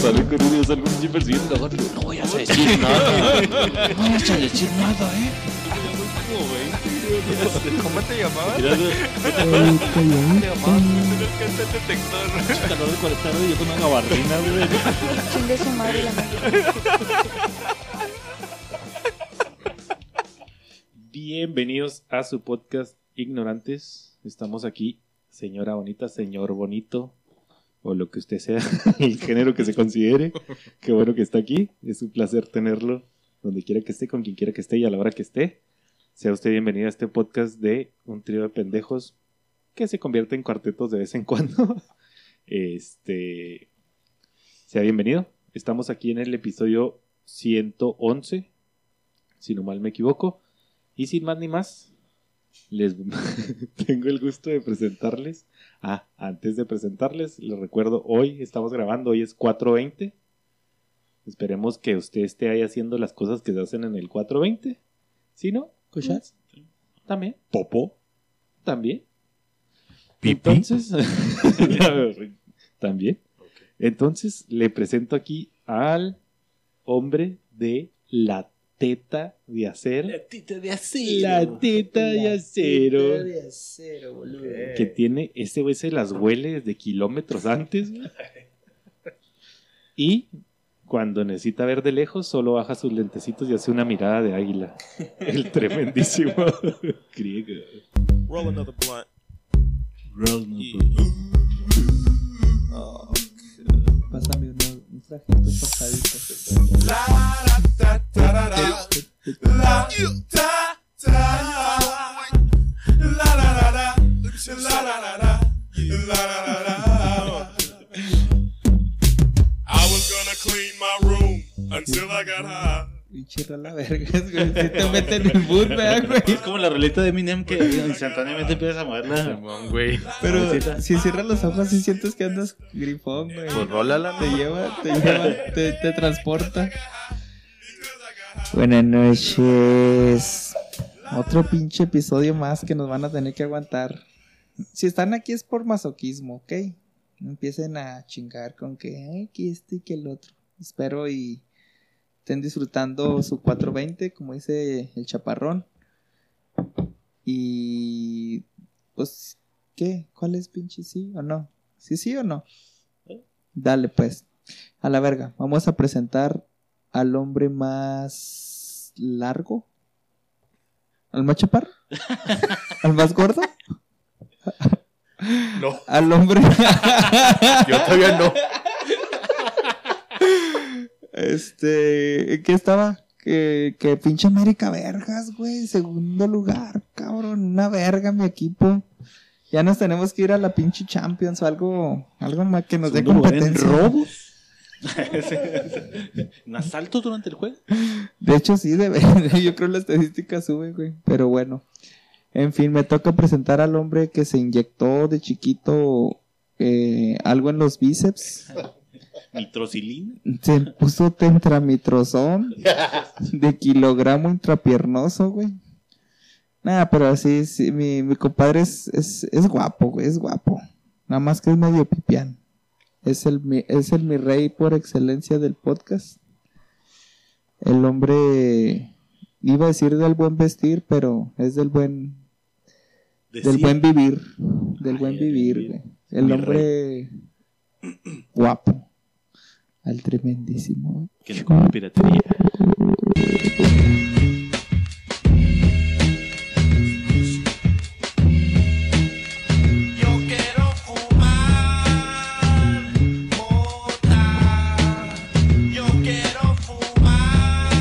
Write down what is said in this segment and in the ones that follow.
Sale con un sale un otro. No vayas a decir nada. No vayas a decir nada, eh. ¿Cómo te llamabas? No, Te llamabas el detector. calor de 40 grados y yo con una gabardina, güey. Chingue su madre la madre. Bienvenidos a su podcast Ignorantes. Estamos aquí, señora bonita, señor bonito, o lo que usted sea, el género que se considere. Qué bueno que está aquí. Es un placer tenerlo donde quiera que esté, con quien quiera que esté y a la hora que esté. Sea usted bienvenido a este podcast de un trío de pendejos que se convierte en cuartetos de vez en cuando. Este. Sea bienvenido. Estamos aquí en el episodio 111, si no mal me equivoco. Y sin más ni más, les tengo el gusto de presentarles. Ah, antes de presentarles, les recuerdo, hoy estamos grabando, hoy es 4.20. Esperemos que usted esté ahí haciendo las cosas que se hacen en el 4.20. Si no, cochas. También. Popo. También. Pipí. Entonces, también. Entonces, le presento aquí al hombre de la teta de acero. tita de acero. La teta de acero. tita de acero, boludo. Que tiene, ese güey se las huele desde kilómetros antes. güey. Y cuando necesita ver de lejos, solo baja sus lentecitos y hace una mirada de águila. El tremendísimo griego. Roll another blunt. Oh, Pásame La, la, la, la, la, la, la, la, la, la, la, I was gonna clean my room until I got high. Pinche la verga, güey. Si te meten en el boot, ¿verdad, güey. Es como la roleta de Eminem que instantáneamente empiezas a moverla. Simón, güey. Pero si cierras los ojos, sí sientes que andas grifón, güey. Pues rólala, Te lleva, te lleva, te, te transporta. Buenas noches. Otro pinche episodio más que nos van a tener que aguantar. Si están aquí es por masoquismo, ¿ok? No empiecen a chingar con que, ay, que este y que el otro. Espero y estén disfrutando su 420, como dice el chaparrón. Y, pues, ¿qué? ¿Cuál es pinche sí o no? ¿Sí, sí o no? Dale, pues. A la verga. Vamos a presentar al hombre más largo. ¿Al más chaparro? ¿Al más gordo? No, Al hombre. yo todavía no. Este. ¿en ¿Qué estaba? Que, que pinche América Vergas, güey. Segundo lugar, cabrón. Una verga, mi equipo. Ya nos tenemos que ir a la pinche Champions o algo, algo más que nos dé en competencia. robos. ¿Un asalto durante el juego? De hecho, sí, debe. Yo creo la estadística sube, güey. Pero bueno. En fin, me toca presentar al hombre que se inyectó de chiquito eh, algo en los bíceps. Nitrocilina. Se puso tentramitrozón de kilogramo intrapiernoso, güey. Nada, pero así, sí, mi, mi compadre es, es, es guapo, güey, es guapo. Nada más que es medio pipián. Es el, mi- es el mi rey por excelencia del podcast. El hombre, iba a decir del buen vestir, pero es del buen, del buen vivir. Del buen Ay, vivir, güey. El mi hombre guapo. Al tremendísimo. Que no come piratería. Yo quiero fumar mota. Yo quiero fumar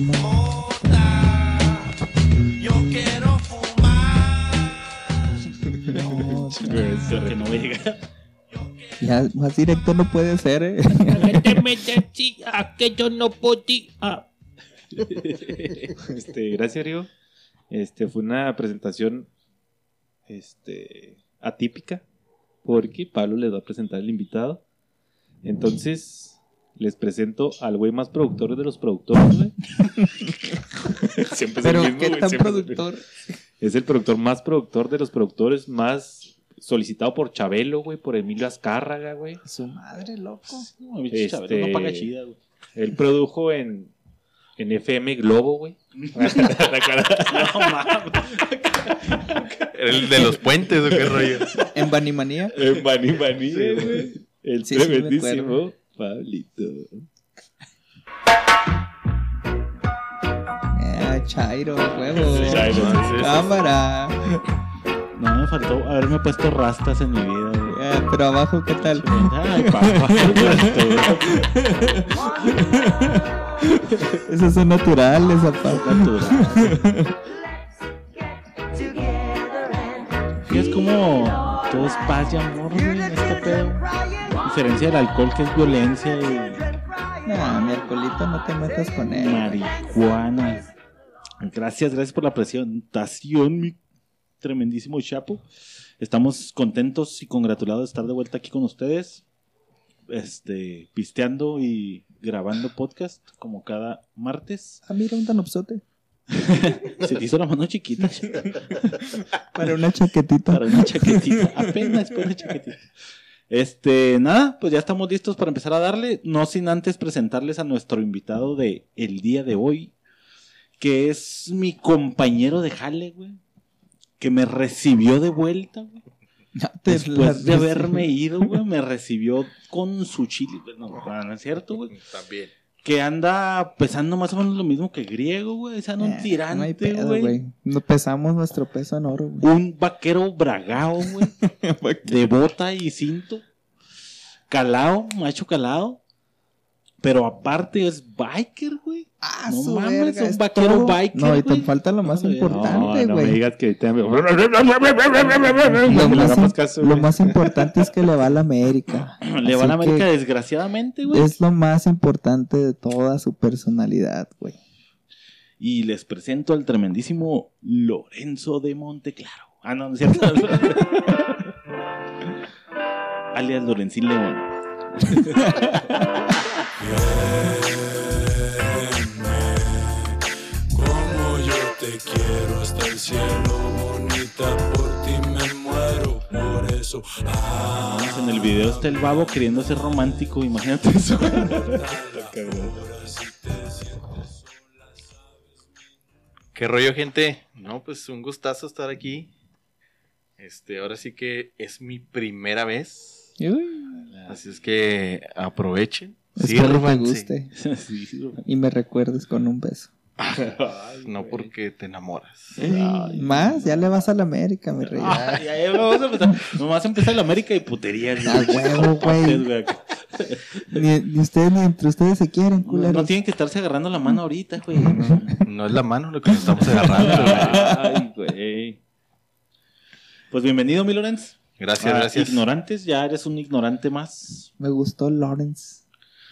mota. Yo quiero fumar. No, Creo que no va a llegar. Ya más directo no puede ser, eh. que yo no podía. Este, gracias, Río. Este, fue una presentación este, atípica porque Pablo les va a presentar el invitado. Entonces, les presento al güey más productor de los productores, güey. Siempre es el Pero mismo, qué güey, tan siempre es el productor. Es el productor más productor de los productores, más solicitado por Chabelo, güey, por Emilio Azcárraga, güey. Su madre, loco. No, Este- no paga chida, güey. Él produjo en, en FM Globo, güey. No mames. El de los puentes, ¿o qué rollo? En Banimanía. En Bani Bani, güey. El Sí, sí, me tremendísimo Pablito. Eh, Chairo, huevo. Chairo, sí, sí, sí. Cámara. No me faltó haberme puesto rastas en mi vida, güey. Eh, pero abajo, ¿qué tal? Ay, papá. Esos son naturales, aparte. Natural. Sí, es como todo es paz y amor, güey, este pedo. Diferencia del alcohol que es violencia y Nah, mi alcoholito no te metas con él. marihuana. Gracias, gracias por la presentación, mi tremendísimo Chapo. Estamos contentos y congratulados de estar de vuelta aquí con ustedes. Este, pisteando y grabando podcast como cada martes. Ah, mira, un tanopsote. Se te hizo la mano chiquita Para una chaquetita. para una chaquetita. Apenas para una chaquetita. Este, nada, pues ya estamos listos para empezar a darle. No sin antes presentarles a nuestro invitado de el día de hoy, que es mi compañero de jale, güey. Que me recibió de vuelta, güey. Ya te Después de haberme ido, güey, me recibió con su chile. No, no es cierto, güey. También. Que anda pesando más o menos lo mismo que griego, güey. O sea, no un Eh, tirante, No güey. No pesamos nuestro peso en oro, güey. Un vaquero bragao, güey. de bota y cinto. Calado, macho calado. Pero aparte es biker, güey. Ah, No su mames, verga, un vaquero todo. biker, No, y te güey. falta lo más No, importante, No, no me güey. digas que te... lo, más, caso, lo güey. más importante es que le va a la América. Le va a la América desgraciadamente, güey. Es lo más importante de toda su personalidad, güey. Y les presento al tremendísimo Lorenzo de Monteclaro. Ah, no, no es cierto. Alias Lorenzín León. Como yo te quiero hasta el cielo, bonita, por ti me muero, por eso. Ah, En el video está el babo queriendo ser romántico. Imagínate eso. ¿Qué rollo, gente? No, pues un gustazo estar aquí. Este, ahora sí que es mi primera vez. Así es que aprovechen. Espero te Sírvanse. guste. Y me recuerdes con un beso. No porque te enamoras. Más, ya le vas a la América, mi rey. Ay, ya, vamos a empezar. Nomás empieza el América y putería. Huevo, güey. Ni, ni ustedes ni entre ustedes se quieren, No, culeros. no tienen que estarse agarrando la mano ahorita, güey. No es la mano lo que nos estamos agarrando. güey. Ay, güey. Pues bienvenido, mi Lorenz. Gracias, Ah, gracias. Ignorantes, ya eres un ignorante más. Me gustó Lawrence.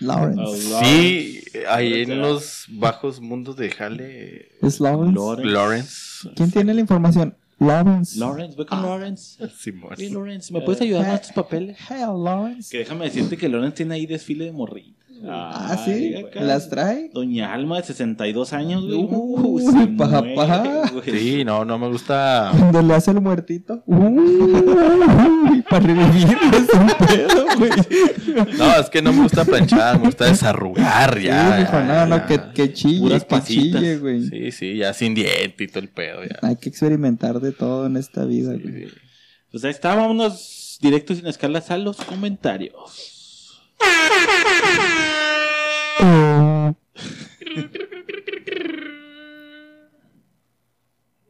Lawrence. Sí, ahí en los bajos mundos de Jale, ¿Es Lawrence? Lawrence. Lawrence. ¿Quién tiene la información? Lawrence. Lawrence, ve con Lawrence. Simón. Oye, Lawrence, ¿me puedes ayudar con estos papeles? Hey, Lawrence. Que déjame decirte que Lawrence tiene ahí desfile de morritos. Ah, sí. Ay, acá. ¿Las trae? Doña Alma de 62 años, güey. Uy, se papá. muere, güey. Sí, no, no me gusta. Cuando le hace el muertito. Uy, para revivir es un pedo, güey. No, es que no me gusta planchar, me gusta desarrugar ya. Sí, dijo, no, no, ya. que, que chille, Puras que pasitas. chille, güey. Sí, sí, ya sin diente y todo el pedo. Ya. Hay que experimentar de todo en esta vida, güey. Sí. Pues ahí está, vámonos directos sin escalas a los comentarios.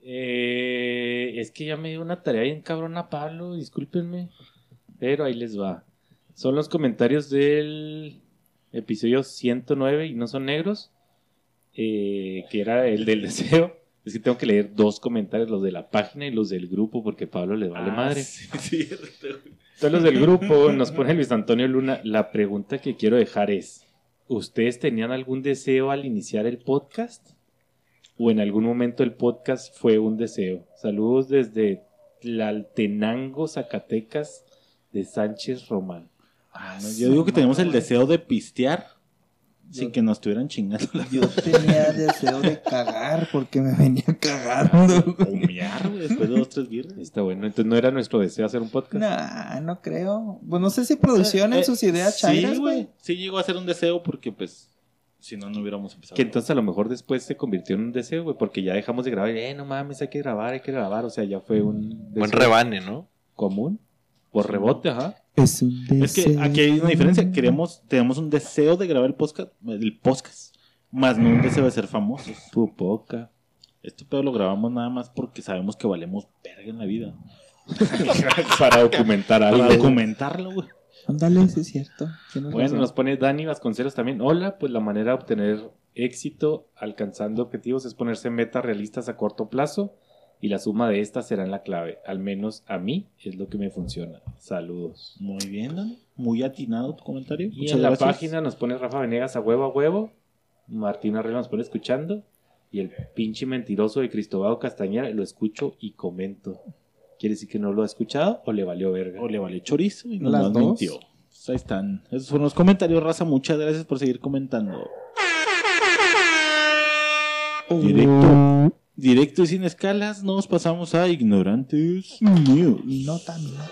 Eh, es que ya me dio una tarea bien cabrona, Pablo, discúlpenme. Pero ahí les va. Son los comentarios del episodio 109 y no son negros. eh, que era el del deseo. Es que tengo que leer dos comentarios, los de la página y los del grupo, porque Pablo le vale madre. Entonces los del grupo nos pone Luis Antonio Luna. La pregunta que quiero dejar es, ¿ustedes tenían algún deseo al iniciar el podcast? ¿O en algún momento el podcast fue un deseo? Saludos desde Tlaltenango, Zacatecas, de Sánchez Román. Ah, No, yo digo que tenemos el deseo de pistear sin que nos estuvieran chingando la Yo tenía deseo de cagar porque me venía cagando. güey. Humear, güey, después de dos, tres birras. Está bueno. Entonces no era nuestro deseo hacer un podcast. Nah, no creo. Pues no sé si producción en Eh, sus ideas Sí, chairas, güey. Sí llegó a ser un deseo porque, pues, si no, no hubiéramos empezado. Que entonces a lo mejor después se convirtió en un deseo, güey, porque ya dejamos de grabar. Eh, no mames, hay que grabar, hay que grabar. O sea, ya fue un Buen deseo rebane, ¿no? común. Por rebote, ajá. Es un deseo. Es que aquí hay una diferencia. Queremos, tenemos un deseo de grabar el podcast, el podcast, más no un deseo de ser famosos. Tu poca. Esto pero lo grabamos nada más porque sabemos que valemos verga en la vida. Para documentar algo. Para documentarlo, güey. Ándale, sí es cierto. Bueno, razón. nos pone Dani Vasconcelos también. Hola, pues la manera de obtener éxito alcanzando objetivos es ponerse metas realistas a corto plazo y la suma de estas será la clave. Al menos a mí es lo que me funciona. Saludos. Muy bien, Dani. Muy atinado tu comentario. Y Muchas en la página nos pone Rafa Venegas a huevo a huevo. Martín Arreola nos pone escuchando. Y el pinche mentiroso de Cristobal Castañeda lo escucho y comento. ¿Quiere decir que no lo ha escuchado o le valió verga? O le vale chorizo y no Las nos mintió. Pues ahí están. Esos fueron los comentarios, raza. Muchas gracias por seguir comentando. Directo. Directo y sin escalas, nos pasamos a Ignorantes News. Nota, mi nota.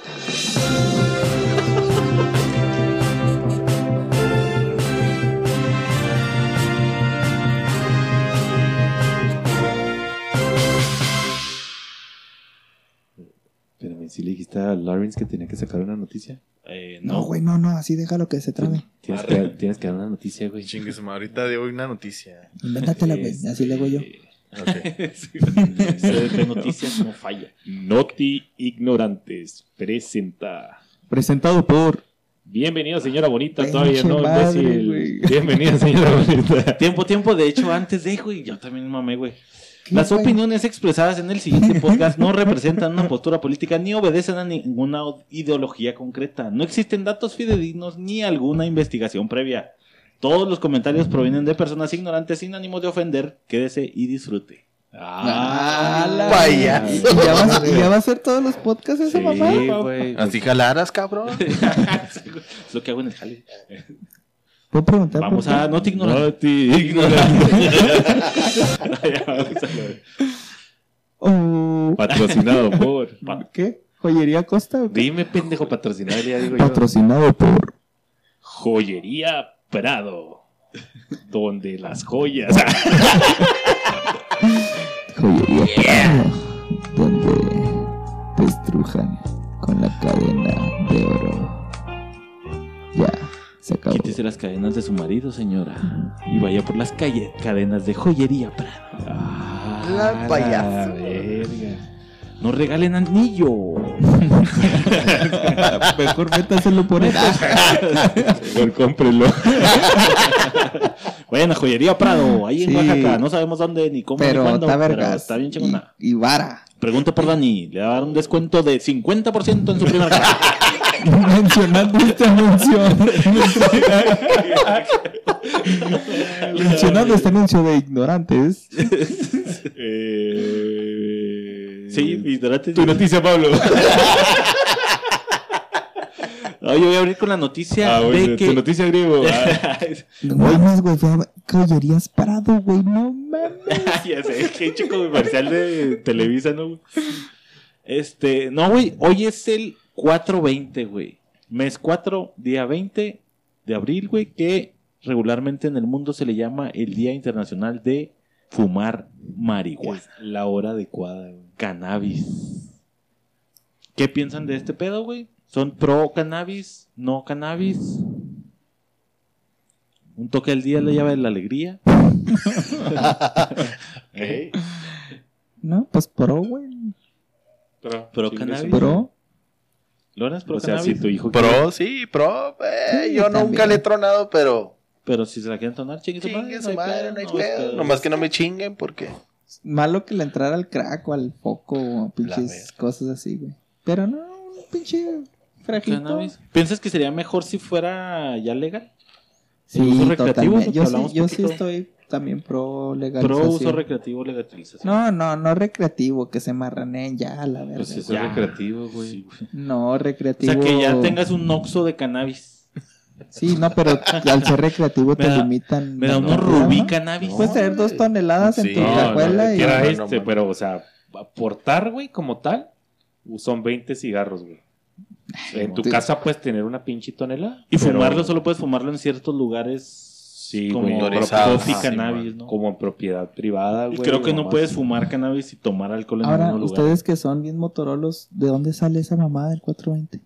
Espérame, si le dijiste a Lawrence que tenía que sacar una noticia. Eh, No, güey, no, no, así déjalo que se trabe. Tienes que, tienes que dar una noticia, güey. Chingue su madre, ahorita de hoy una noticia. Invéntatela, güey. Así le hago yo. Ok. Sé de noticias no falla. Noti Ignorantes presenta. Presentado por. Bienvenida, señora bonita. Pinche Todavía no, madre, imbécil. Bienvenida, señora bonita. Tiempo, tiempo. De hecho, antes de, güey, yo también mamé, güey. ¿Qué Las fue? opiniones expresadas en el siguiente podcast no representan una postura política ni obedecen a ninguna ideología concreta. No existen datos fidedignos ni alguna investigación previa. Todos los comentarios provienen de personas ignorantes sin ánimo de ofender. Quédese y disfrute. Ah, la- Payaso. ¿Y ya, va, y ya va a ser todos los podcasts esa Sí, mamá? güey. Así jalaras, cabrón. Es lo que hago en el jale. ¿Puedo preguntar Vamos a no te ignorar. A ver. Oh, Patrocinado por. ¿Qué? ¿Joyería Costa? Dime, pendejo, patrocinado, ya digo yo. Patrocinado por. Joyería Prado. Donde las joyas. Joyería Prado, donde te estrujan con la cadena de oro. Ya, se acabó. Quítese las cadenas de su marido, señora. Y vaya por las calles, cadenas de joyería Prado. Ah, La payaso. verga. No regalen anillo. Mejor métaselo por eso. Mejor cómprelo. Vayan a Joyería Prado, ahí en Sí. Oaxaca. No sabemos dónde ni cómo Pero ni cuándo. está pero vergas. está bien chingona. Y, y vara. Pregunte por Dani. Le va a dar un descuento de 50% en su primera casa. Mencionando este anuncio. Mencionando este anuncio de ignorantes. Eh, sí, y durante Tu noticia, Pablo. No, yo voy a abrir con la noticia Ah, bueno, de que. Tu noticia, griego. Ah, No mames, güey. Joyerías Prado, güey. No mames. ya sé, qué chico comercial de Televisa, ¿no? güey? Este, no, güey, hoy es el 420, güey. Mes 4, día 20 de abril, güey, que regularmente en el mundo se le llama el Día Internacional de Fumar Marihuana. es la hora adecuada. güey. Cannabis. ¿Qué piensan de este pedo, güey? ¿Son pro cannabis? ¿No cannabis? Un toque al día le llave de la alegría. No, pues pro, güey. Pero, Pro cannabis. Pro. ¿Lorenz pro O sea, cannabis? si tu hijo Pro, sí, pro. eh, Sí, yo también. nunca le he tronado, pero. Pero si se la quieren tonar, chingue su madre. Chingue no su hay madre, no hay pedo. es Nomás que no me chinguen porque. Malo que le entrara al crack o al foco o pinches cosas así, güey. Pero no, un pinche. Cannabis. ¿Piensas que sería mejor si fuera ya legal? Sí, ¿El uso recreativo? Yo, sí, yo sí estoy también pro Pro legalización. uso recreativo, legalización. No, no, no recreativo, que se marraneen ya, la verdad. Pues eso Ya. es recreativo, güey. No, O recreativo. sea, que ya tengas un oxo de cannabis. Sí, no, pero al ser recreativo te da- limitan. Me da unos Rubí ¿no? cannabis. Puedes tener dos toneladas en tu No, cajuela no, y. era este, pero, o sea, aportar, güey, como tal, son 20 cigarros, güey. En tu casa puedes tener una pinche tonelada. Y pero fumarlo solo puedes fumarlo en ciertos lugares Sí, como cannabis, ¿no? como en propiedad privada, Y güey. creo que no puedes fumar cannabis y tomar alcohol en Ahora, ningún lugar. ustedes que son bien motorolos, ¿de dónde sale esa mamada del 420?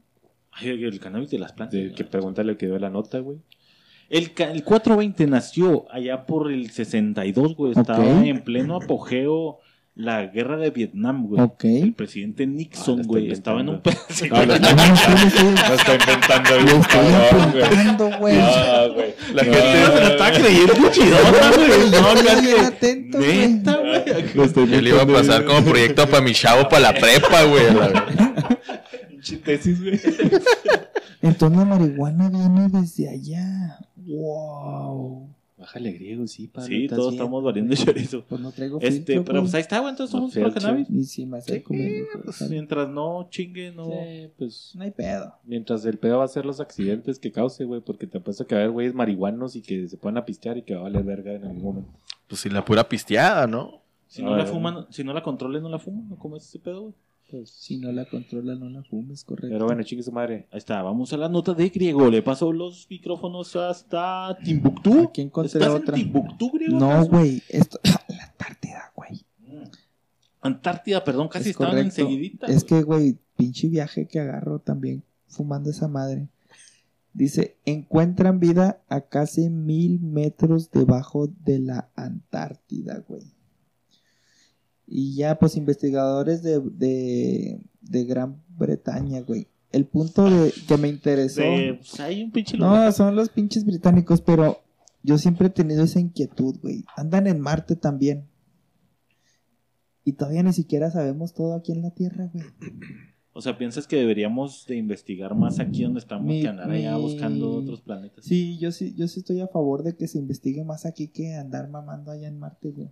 Ay, el cannabis de las plantas. De- que pregúntale el que dio la nota, güey. El, el 420 nació allá por el 62, güey. Estaba Ok. en pleno apogeo la guerra de Vietnam, güey. Ok. El presidente Nixon, Ah, güey, está estaba en un inventando. pedazo. No, lo No, sí, sí, sí. Lo está inventando Lo estoy cabrón, güey. Ah, güey. La No, gente se lo estaba creyendo chidona, güey. No, no, atento, güey. Que le iba a inventando pasar como proyecto para mi chavo para la prepa, güey. Pinche tesis, güey. Entonces la marihuana viene desde allá. Wow. Bájale griego, sí, padre. Sí, todos bien. estamos valiendo chorizo. Pues no traigo Este, filtro, pero pues ahí está, güey. Entonces somos pro cannabis. Ni si me acerco, me dijo, Pues, mientras no chingue, no. Sí, pues No hay pedo. mientras el pedo va a ser los accidentes que cause, güey, porque te apuesto que va a haber güeyes marihuanos y que se puedan a pistear y que va a valer verga en algún momento. Pues sin la pura pisteada, ¿no? Si no Ah, la ya. fuman, si no la controlen, no la fuman. ¿no? ¿Cómo es ese pedo, güey? Pues si no la controla, no la fumes, correcto. Pero bueno, chingue su madre. Ahí está, vamos a la nota de griego. Le paso los micrófonos hasta Timbuktu. Aquí encontré ¿Estás otra. en Timbuktu, griego? No, güey. Esto... La Antártida, güey. Antártida, perdón, casi Es estaban correcto. enseguidita. Es que, güey, pinche viaje que agarro también fumando esa madre. Dice, encuentran vida a casi mil metros debajo de la Antártida, güey. Y ya, pues, investigadores de, de, de Gran Bretaña, güey. El punto de, que me interesó... De- pues, hay un pinche lugar. No, son los pinches británicos, pero yo siempre he tenido esa inquietud, güey. Andan en Marte también. Y todavía ni siquiera sabemos todo aquí en la Tierra, güey. O sea, ¿piensas que deberíamos de investigar más aquí donde estamos Mi- que andar allá mi- buscando otros planetas? Sí, yo sí, yo sí estoy a favor de que se investigue más aquí que andar mamando allá en Marte, güey.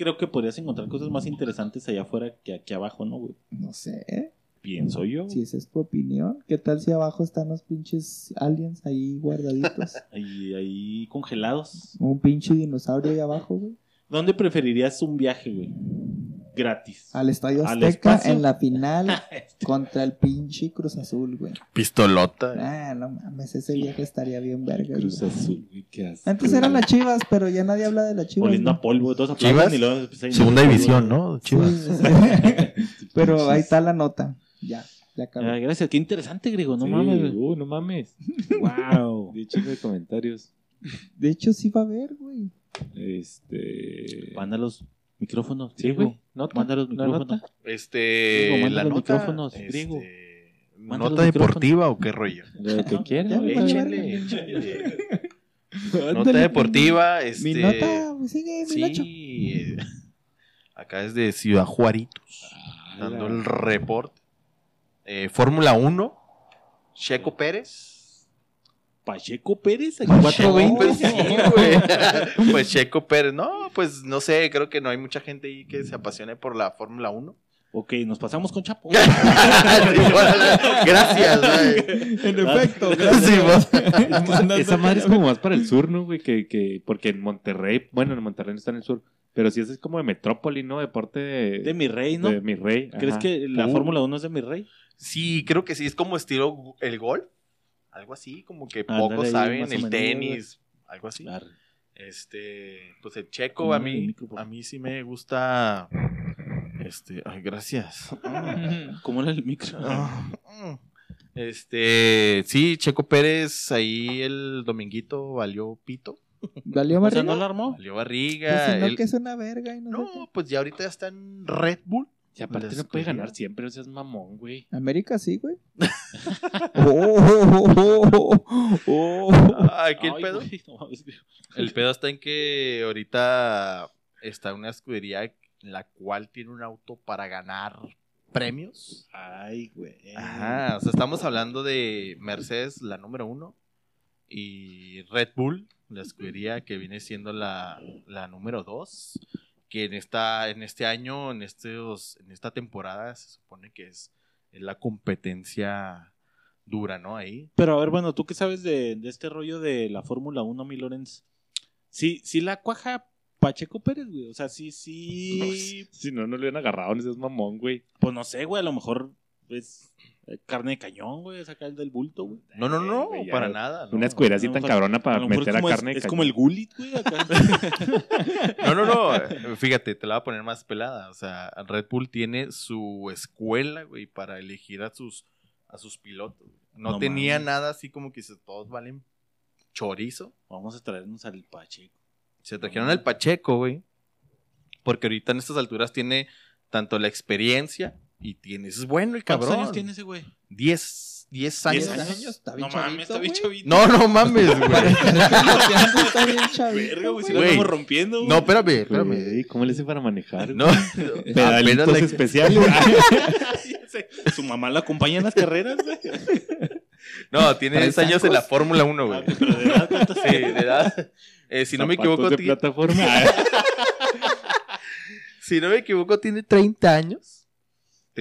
Creo que podrías encontrar cosas más interesantes allá afuera que aquí abajo, ¿no, güey? No sé. Pienso yo. si esa es tu opinión. ¿Qué tal si abajo están los pinches aliens ahí guardaditos? Ahí, ahí congelados. Un pinche dinosaurio ahí abajo, güey. ¿Dónde preferirías un viaje, güey? Gratis. Al Estadio ¿Al Azteca en la final contra el pinche Cruz Azul, güey. Pistolota. Ah, no mames, ese viaje estaría bien verga. Cruz güey. Azul, güey, qué asco, Antes eran las chivas, pero ya nadie habla de las chivas. Oliendo ¿no? a polvo, todos ¿Chivas? y luego a- Segunda división, ¿no? Chivas. Sí, sí. pero ahí está la nota. Ya, ya acabó. Ay, gracias, qué interesante, griego, no Sí, mames. güey. uh, no mames. Wow. De hecho, de comentarios. De hecho, sí va a haber, güey. Este. Manda los micrófonos. Sí, güey. Nota. Manda los ¿La micrófonos. Este. Manda la los nota. micrófonos, este, ¿Nota deportiva o qué rollo? Lo que quieras. verga. échenle. Nota deportiva, este. Mi nota, sigue, mi. Sí. eh, Acá es de Ciudad Juaritos. Dando el reporte. Eh, Fórmula 1. Checo Pérez. Pacheco Pérez, el Checo, 420. pues, Checo Pérez. No, pues no sé, creo que no hay mucha gente ahí que se apasione por la Fórmula 1. Ok, nos pasamos con Chapo. Gracias, güey. En efecto, Sí, vos. Esa, madre es como más para el sur, ¿no, güey? Que, que, porque en Monterrey, bueno, en Monterrey no está en el sur, pero sí es como de metrópoli, ¿no? Deporte de, De mi rey, ¿no? de mi rey. ¿Crees ajá. que la Uh. Fórmula 1 es de mi rey? Sí, creo que sí, es como estilo el golf. Algo así, como que pocos saben, el menos, tenis, algo así. Arre. Este, pues el checo a mí, a mí sí me gusta. Este, ay, gracias. ¿Cómo era el micro? Este, sí, Checo Pérez ahí el dominguito valió pito, ¿Valió O sea, barriga? ¿no la armó? valió Pues barriga. si no, él- que es una verga y no, sé No, pues ya ahorita ya está en Red Bull. Y aparte La no puede escogida. ganar siempre, o sea, es mamón, güey. América sí, güey. oh, oh, oh, oh, aquí el Ay, pedo. güey, no mames, güey. El pedo está en que ahorita está una escudería en la cual tiene un auto para ganar premios. Ay, güey. Ajá, o sea, estamos hablando de Mercedes, la número uno, y Red Bull, la escudería que viene siendo la, la número dos, que en esta, en este año, en estos, en esta temporada, se supone que es, es la competencia dura, ¿no? Ahí. Pero a ver, bueno, ¿tú qué sabes de, de este rollo de la Fórmula 1, mi Lorenz? Sí, sí la cuaja Pacheco Pérez, güey. O sea, sí, sí. Si no, no le hubieran agarrado, no seas mamón, güey. Pues no sé, güey, a lo mejor es eh, carne de cañón, güey, sacar el del bulto, güey. No, no, no, güey, para nada. no. Una escuela así A tan cabrona a para meter es como- carne. de Es, como el cañón. gulit, güey, acá. No, no, no. eh, Fíjate, te la voy a poner más pelada. O sea, Red Bull tiene su escuela, güey, para elegir a sus, a sus pilotos. No, No tenía nada así como que todos valen chorizo. Vamos a traernos al Pacheco. Se trajeron al Pacheco, güey. Porque ahorita en estas alturas tiene tanto la experiencia y tiene. Es bueno el ¿Cuántos cabrón. años tiene ese güey? 10, 10 años. ¿Diez años? Está bien no mames, chavito, está bien güey. chavito. No, no mames, güey. Está bien chavito, Verga, güey, si lo estamos rompiendo, güey. No, espérame, espérame. Güey, ¿Cómo le hace para manejar? No, apenas Pedalitos la- especiales. Su mamá la acompaña en las carreras, güey. no, tiene ¿Trae 10 años en la? Fórmula 1, güey. Ah, pero de edad, ¿cuántos Sí, de edad. Eh, si no me equivoco, de plataforma. si no me equivoco, tiene 30 años.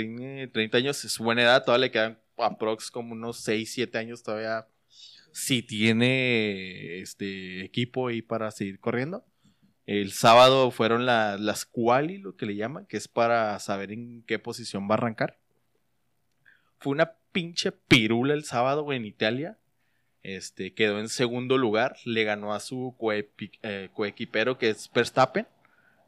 Tiene 30 años, es buena edad. Todavía le quedan aprox como unos 6, 7 años todavía. Si tiene este equipo ahí para seguir corriendo. El sábado fueron la- las quali, lo que le llaman, que es para saber en qué posición va a arrancar. Fue una pinche pirula el sábado, en Italia. Este, quedó en segundo lugar. Le ganó a su eh, coequipero, que es Verstappen.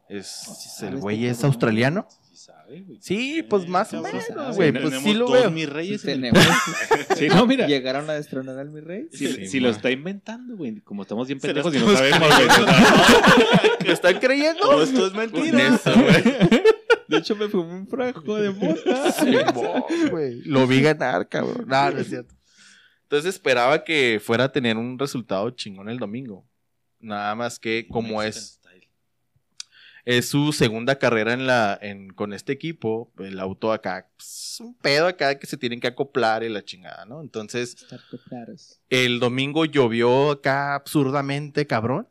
Es, sabe el este güey es australiano. Sí sabe, güey. Sí, pues más o menos, Sí, güey. Pues sí lo veo. mis reyes. Tenemos. Sí, no, mira. Llegaron a destronar al mi rey. Si, Sí, si lo está inventando, güey. Como estamos bien pendejos lo y no sabemos, güey. o sea, ¿Me están creyendo? Todo esto es mentira. De hecho, me fumé un frajo de mota. Sí, güey. Lo vi ganar, cabrón. No, no es cierto. Entonces esperaba que fuera a tener un resultado chingón el domingo. Nada más que como es, es su segunda carrera en la, en, con este equipo, el auto acá, pues, un pedo acá que se tienen que acoplar y la chingada, ¿no? Entonces, el domingo llovió acá absurdamente, cabrón.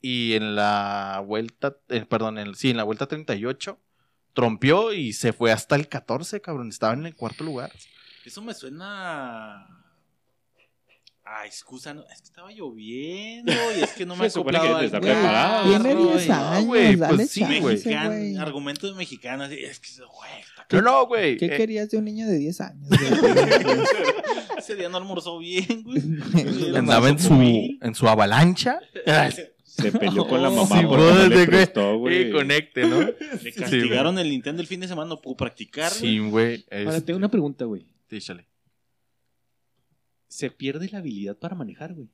Y en la vuelta, eh, perdón, en, sí, en la vuelta 38, trompeó y se fue hasta el 14, cabrón. Estaba en el cuarto lugar. Eso me suena. Ah, excusa, no, es que estaba lloviendo y es que no me Se supone acoplaba que al preparado. Tiene güey. 10 años, güey, dale pues sí, güey. Güey. argumento de mexicano, así, es que, güey, No, no, güey. ¿Qué eh, querías de un niño de 10 años? güey? Ese día no almorzó bien, güey. andaba en su, en su avalancha. Se peleó con la Oh, mamá sí, porque no le güey. prestó, güey. Conecte, ¿no? Le castigaron el Nintendo el fin de semana, no pudo practicar. Sí, güey. Ahora, este, tengo una pregunta, güey. échale. Se pierde la habilidad para manejar, güey.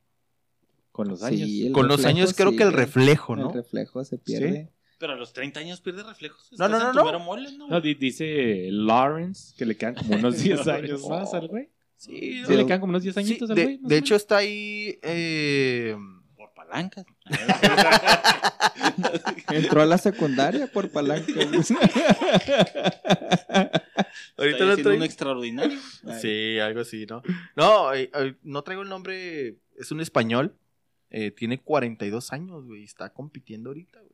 Con los años. Sí, Con los años creo sí, que el reflejo, ¿no? El reflejo se pierde. Pero a los 30 años pierde reflejos. No, no, no, no. mero mole, ¿no? No, di- dice Lawrence que le quedan como unos 10 años más al güey. Sí, Sí, le quedan como unos 10 Sí, añitos al güey. de hecho está ahí eh, Por palancas. Entró a la secundaria por palanca. ahorita no haciendo un traigo extraordinario. Sí, algo así, ¿no? No, eh, eh, no traigo el nombre, es un español, eh, tiene 42 años, güey, está compitiendo ahorita, güey.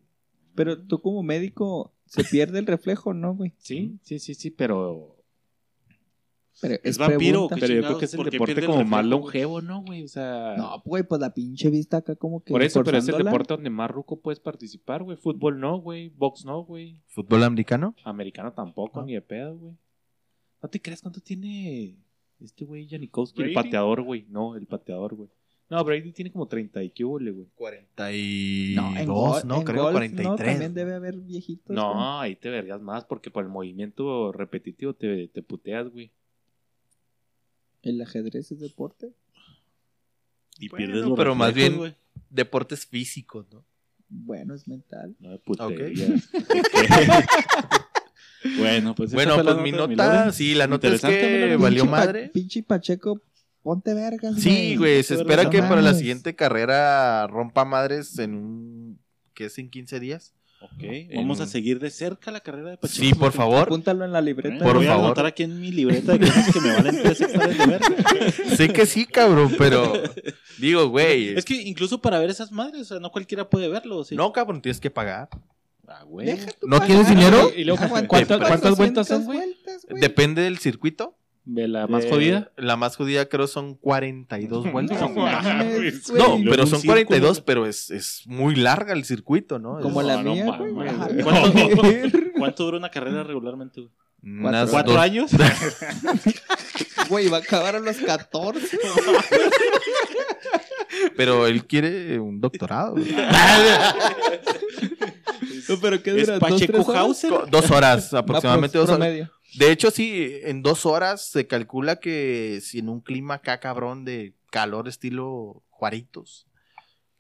Pero tú como médico, ¿se pierde el reflejo no, güey? Sí, sí, sí, sí, pero. Pero ¿Es vampiro o pregunta. qué? Pero yo creo que es el ¿Por qué deporte pierde el como más longevo, ¿no, güey? O sea. No, güey, pues la pinche vista acá como que. por eso, pero es el deporte donde más ruco puedes participar, güey. Fútbol no, güey. Box no, güey. ¿Fútbol americano? Americano tampoco, ni de pedo, güey. No te creas cuánto tiene este güey Janikowski, el pateador, güey. No, el pateador, güey. No, Brady tiene como 30 y qué hubo, güey. 42, No, en, no, en creo golf, 43. No, también debe haber viejitos. güey. No, ahí te vergas más porque por el movimiento repetitivo te, te puteas, güey. ¿El ajedrez es deporte? Y Bueno, pierdes los pero más bien- güey. Deportes físicos, ¿no? Bueno, es mental. No de putería. Bueno, pues Bueno, pues mi nota sí, la nota es que valió Pinche Pa- madre. Pinche Pacheco, ponte vergas, Sí, güey, se espera que para la siguiente carrera rompa madres en un... ¿Qué es en 15 días? Ok, vamos En- a seguir de cerca la carrera de Pacheco. Sí, por favor. Apúntalo en la libreta. Por Voy a favor. anotar aquí en mi libreta de cosas que me valen tres hectáreas de verga. sé que sí, cabrón, pero digo, güey, Es que incluso para ver esas madres, o sea, no cualquiera puede verlo. ¿sí? no, cabrón, tienes que pagar. Ah, güey. Deja tu ¿No pagar, tienes dinero? Y luego, ¿cuántas- cuántas vueltas son, güey? vueltas, güey. Depende del circuito. De la más Eh, jodida. La más jodida creo son 42 vueltas. No mames, No, pero son círculo. 42, pero es, es muy larga el circuito, ¿no? Como Es la No, no mía, Ah, güey. ¿Cuánto-. ¿Cuánto dura una carrera regularmente, güey? Unas ¿Cuatro dos- años? Güey, va a acabar a los 14. Pero él quiere un doctorado. No, pero ¿qué ¿Es dura? ¿Dos, Pacheco horas? Hauser? Dos horas, aproximadamente dos horas. De hecho, sí, en dos horas se calcula que si en un clima acá cabrón de calor estilo Juaritos,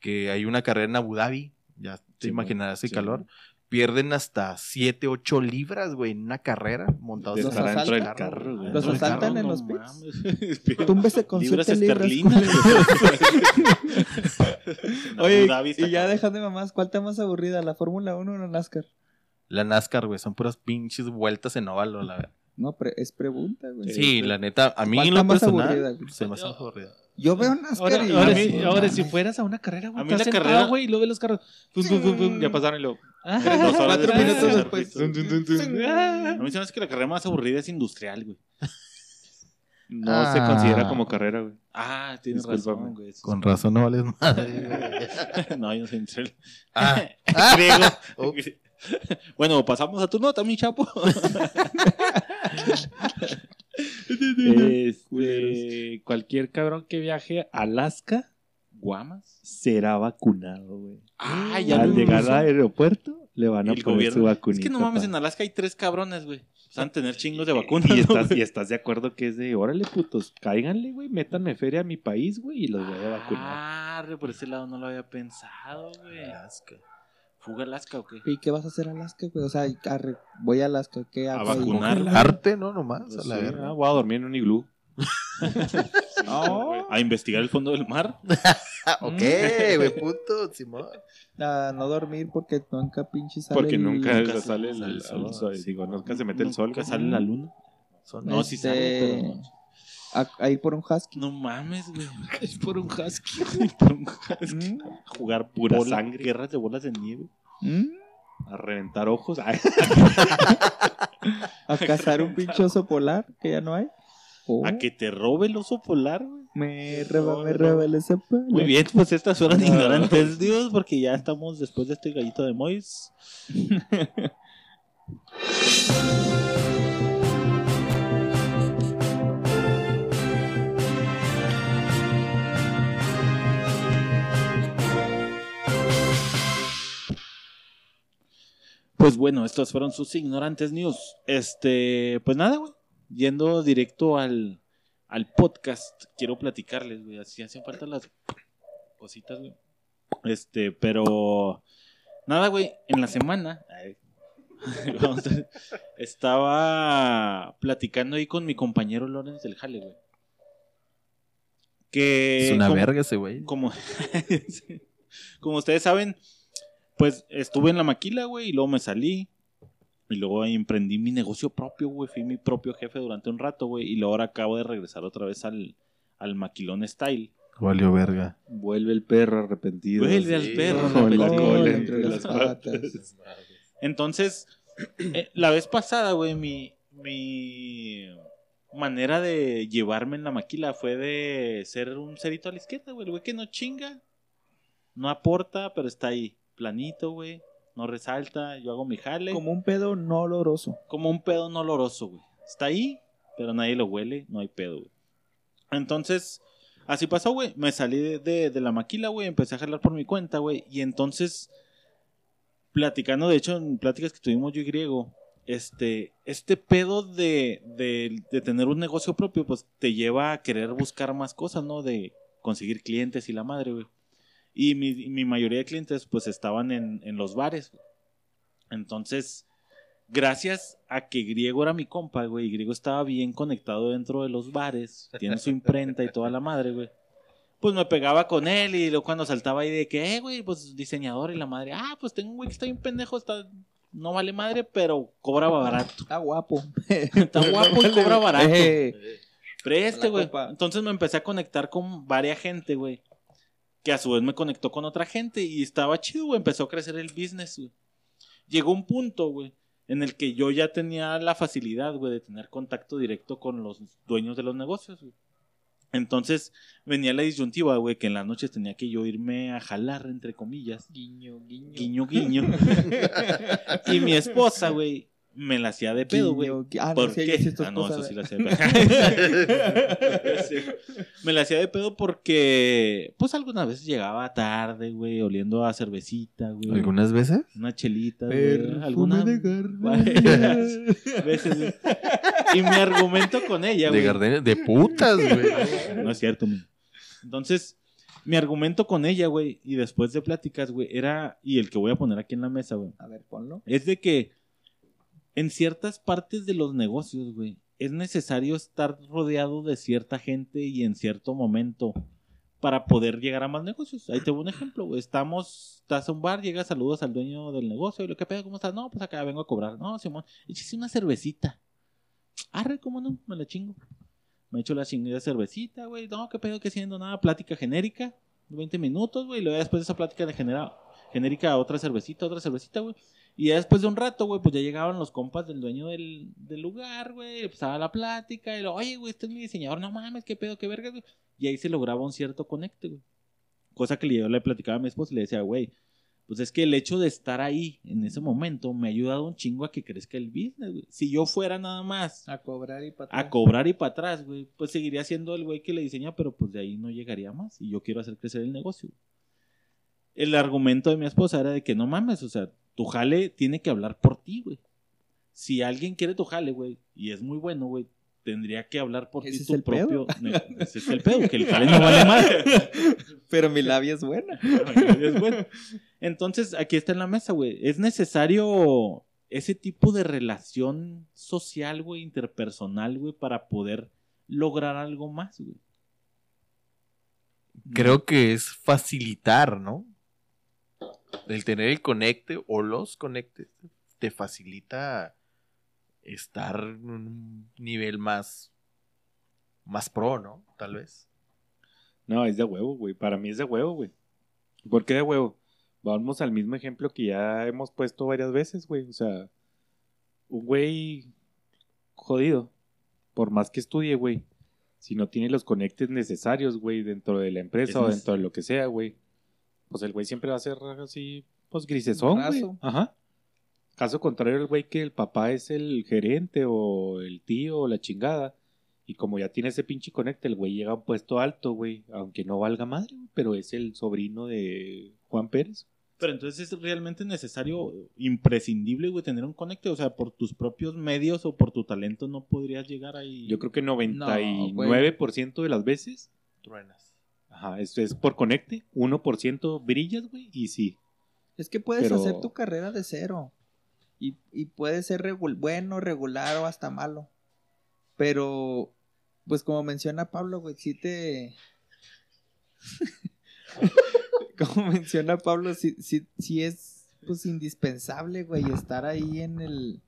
que hay una carrera en Abu Dhabi, ya te Sí, imaginarás el sí. calor, pierden hasta 7, 8 libras, güey, en una carrera montados ¿Los dentro del carro, güey. ¿Los asaltan carro, en los pits? Túmbese con Libras 7 libras. esterlinas. En Oye, y ya dejando de mamás, ¿cuál está más aburrida? ¿La Fórmula 1 o la NASCAR? La NASCAR, güey, son puras pinches vueltas en óvalo, la verdad. No, pre- es pregunta, güey. Sí, la neta, a mí ¿Cuál en está lo más personal aburrida, güey? se me hace más aburrida. Yo veo NASCAR Ahora, y... ahora sí, ahora si fueras a una carrera, güey, A mí estás la sentado, carrera- güey, y luego ves los carros. Pum, pum, pum, pum, ya pasaron y luego. Dos horas Cuatro minutos de después. Tum, tum, tum, tum. A mí se me hace que la carrera más aburrida es industrial, güey. No Ah. se considera como carrera, güey. Ah, tienes Discúlpame. razón, güey. Con razón no vales madre. No, yo no soy industrial. Ah, Griego. Oh. Bueno, pasamos a tu nota, mi chapo. Este, cualquier cabrón que viaje a Alaska ¿Guamas? será vacunado, güey. Ah, ya Al llegar al aeropuerto le van a El poner gobierno. su vacunita. Es que no mames, pa. en Alaska hay tres cabrones, güey. Van a tener chingos de vacunas. y, ¿no, estás, güey? y estás de acuerdo que es de, órale, putos, cáiganle, güey, métanme feria a mi país, güey, y los voy a vacunar. Ah, re, por ese lado no lo había pensado, güey. ¿Fuga a Alaska o qué? ¿Y qué vas a hacer a Alaska, güey? O sea, arre, voy a Alaska, ¿qué hago? ahí? vacunar. Arte, ¿no? Nomás, a la Sí, ah, voy a dormir en un iglú. Oh, A investigar el fondo del mar. Ok, güey, puto, Simón. a no dormir porque nunca pinche sale Porque el- nunca nunca sale el, sol, sol, sí. digo, nunca se mete el sol. Nunca sale la luna. Son- No, sí sale, Este, pero no. a, a ir por un husky. No mames, güey. Es por un husky. Por un husky. ¿Mm? Jugar Pura bola- sangre. Guerras de bolas de nieve. ¿Mm? A reventar ojos. A cazar un pinche oso polar que ya no hay. Oh, A que te robe el oso polar, güey. me reba, me reba el oso polar. Muy bien, pues estas fueron Ah. ignorantes, Dios, porque ya estamos después de este gallito de Mois. Pues bueno, estos fueron sus ignorantes news. Este, pues nada, güey. Yendo directo al, al podcast, quiero platicarles, güey. Así hacen falta las cositas, güey. Este, pero nada, güey. En la semana ay, vamos a- estaba platicando ahí con mi compañero Lorenz del Jale, güey. Que Es una como- verga ese güey. como, como ustedes saben, pues estuve en la maquila, güey, y luego me salí. Y luego ahí emprendí mi negocio propio, güey. Fui mi propio jefe durante un rato, güey. Y luego ahora acabo de regresar otra vez al, al maquilón style. Valió verga. Vuelve el perro arrepentido. Vuelve al sí. perro. La entre las patas. Entonces, eh, la vez pasada, güey, mi, mi manera de llevarme en la maquila fue de ser un cerito a la izquierda, güey. El güey que no chinga, no aporta, pero está ahí, planito, güey. No resalta, yo hago mi jale. Como un pedo no oloroso. como un pedo no oloroso, güey. Está ahí, pero nadie lo huele, no hay pedo, güey. Entonces, así pasó, güey. Me salí de, de- de la maquila, güey. Empecé a jalar por mi cuenta, güey. Y entonces, platicando, de hecho, en pláticas que tuvimos yo y Griego, este, este pedo de, de, de tener un negocio propio, pues te lleva a querer buscar más cosas, ¿no? De conseguir clientes y la madre, güey. Y mi, mi mayoría de clientes, pues, estaban en, en los bares. Entonces, gracias a que Griego era mi compa, güey, y Griego estaba bien conectado dentro de los bares, tiene su imprenta y toda la madre, güey. Pues me pegaba con él y luego cuando saltaba ahí de que, eh, güey, pues diseñador y la madre, ah, pues tengo un güey que está bien pendejo, está, no vale madre, pero cobra barato. Está guapo. Está guapo y cobra barato. Eh, Preste, güey. Entonces me empecé a conectar con varias gente, güey. Que a su vez me conectó con otra gente y estaba chido, güey. Empezó a crecer el business, güey. Llegó un punto, güey, en el que yo ya tenía la facilidad, güey, de tener contacto directo con los dueños de los negocios, güey. Entonces venía la disyuntiva, güey, que en las noches tenía que yo irme a jalar, entre comillas. Guiño, guiño. Guiño, guiño. y mi esposa, güey, me la hacía de pedo, güey. Ah, ¿Por qué? Ah, no, esposa, eso sí la ¿verdad? hacía de pedo. Sí. Me la hacía de pedo porque, pues, algunas veces llegaba tarde, güey, oliendo a cervecita, güey. ¿Algunas veces? Una chelita, güey. Algunas de veces, güey. Y mi argumento con ella, De güey. gardenia, de putas, güey. No es cierto, mi. Entonces, mi argumento con ella, güey, y después de pláticas, güey, era, y el que voy a poner aquí en la mesa, güey, A ver, ponlo. es de que en ciertas partes de los negocios, güey, es necesario estar rodeado de cierta gente y en cierto momento para poder llegar a más negocios. Ahí te voy un ejemplo, güey. Estamos, estás a un bar, llegas, saludos al dueño del negocio, y lo que ¿cómo estás? No, pues acá vengo a cobrar. No, Simón, échese una cervecita. Arre, ¿cómo no? Me la chingo. Me echo la chingada cervecita, güey. No, qué pedo, que siendo nada, plática genérica. 20 minutos, güey. Y luego después de esa plática de genera- genérica, otra cervecita, otra cervecita, güey. Y ya después de un rato, güey, pues ya llegaban los compas del dueño del, del lugar, güey. Empezaba la plática. Y lo, oye, güey, este es mi diseñador. No mames, qué pedo, qué verga, güey. Y ahí se lograba un cierto conecte, güey. Cosa que yo le platicaba a mi esposa y le decía, güey, pues es que el hecho de estar ahí en ese momento me ha ayudado un chingo a que crezca el business, güey. Si yo fuera nada más A cobrar y para a cobrar y para atrás, güey, pues seguiría siendo el güey que le diseña, pero pues de ahí no llegaría más. Y yo quiero hacer crecer el negocio. El argumento de mi esposa era de que no mames, o sea, tu jale tiene que hablar por ti, güey. Si alguien quiere tu jale, güey, y es muy bueno, güey, tendría que hablar por Ese ti es tu el propio. Ese es el pedo, que el jale no vale más. Pero mi labia es buena. Es bueno. Entonces, aquí está en la mesa, güey. Es necesario ese tipo de relación social, güey, interpersonal, güey, para poder lograr algo más, güey. Creo que es facilitar, ¿no? El tener el conecte o los conectes te facilita estar en un nivel más más pro, ¿no? Tal vez. No, es de huevo, güey. Para mí es de huevo, güey. ¿Por qué de huevo? Vamos al mismo ejemplo que ya hemos puesto varias veces, güey. O sea, un güey jodido, por más que estudie, güey, si no tiene los conectes necesarios, güey, dentro de la empresa Es o dentro de lo que sea, güey, pues el güey siempre va a ser así, pues grisesón, güey. Ajá. Caso contrario, el güey que el papá es el gerente o el tío o la chingada. Y como ya tiene ese pinche conecte, el güey llega a un puesto alto, güey. Aunque no valga madre, pero es el sobrino de Juan Pérez. Pero entonces es realmente necesario, imprescindible, güey, tener un conecte. O sea, por tus propios medios o por tu talento no podrías llegar ahí. Yo creo que 99% de las veces, Truenas. Ajá, esto es por conecte. 1% brillas, güey, y sí. Es que puedes Pero- hacer tu carrera de cero. Y, y puede ser regul- bueno, regular o hasta malo. Pero, pues como menciona Pablo, güey, sí te... como menciona Pablo, sí, sí, sí es pues indispensable, güey, estar ahí en el,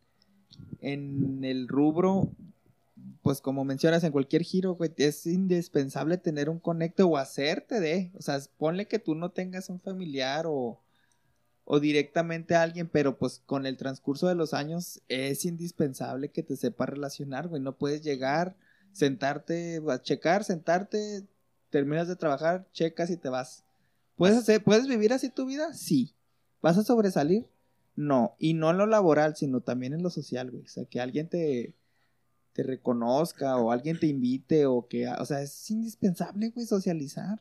en el rubro. Pues como mencionas en cualquier giro, güey, es indispensable tener un conecto o hacerte de. O sea, ponle que tú no tengas un familiar o, o directamente a alguien, pero pues con el transcurso de los años es indispensable que te sepas relacionar, güey. No puedes llegar, sentarte, a checar, sentarte, terminas de trabajar, checas y te vas. ¿Puedes, hacer, ¿Puedes vivir así tu vida? Sí. ¿Vas a sobresalir? No. Y no en lo laboral, sino también en lo social, güey. O sea, que alguien te, te reconozca o alguien te invite o que, o sea, es indispensable, güey, socializar.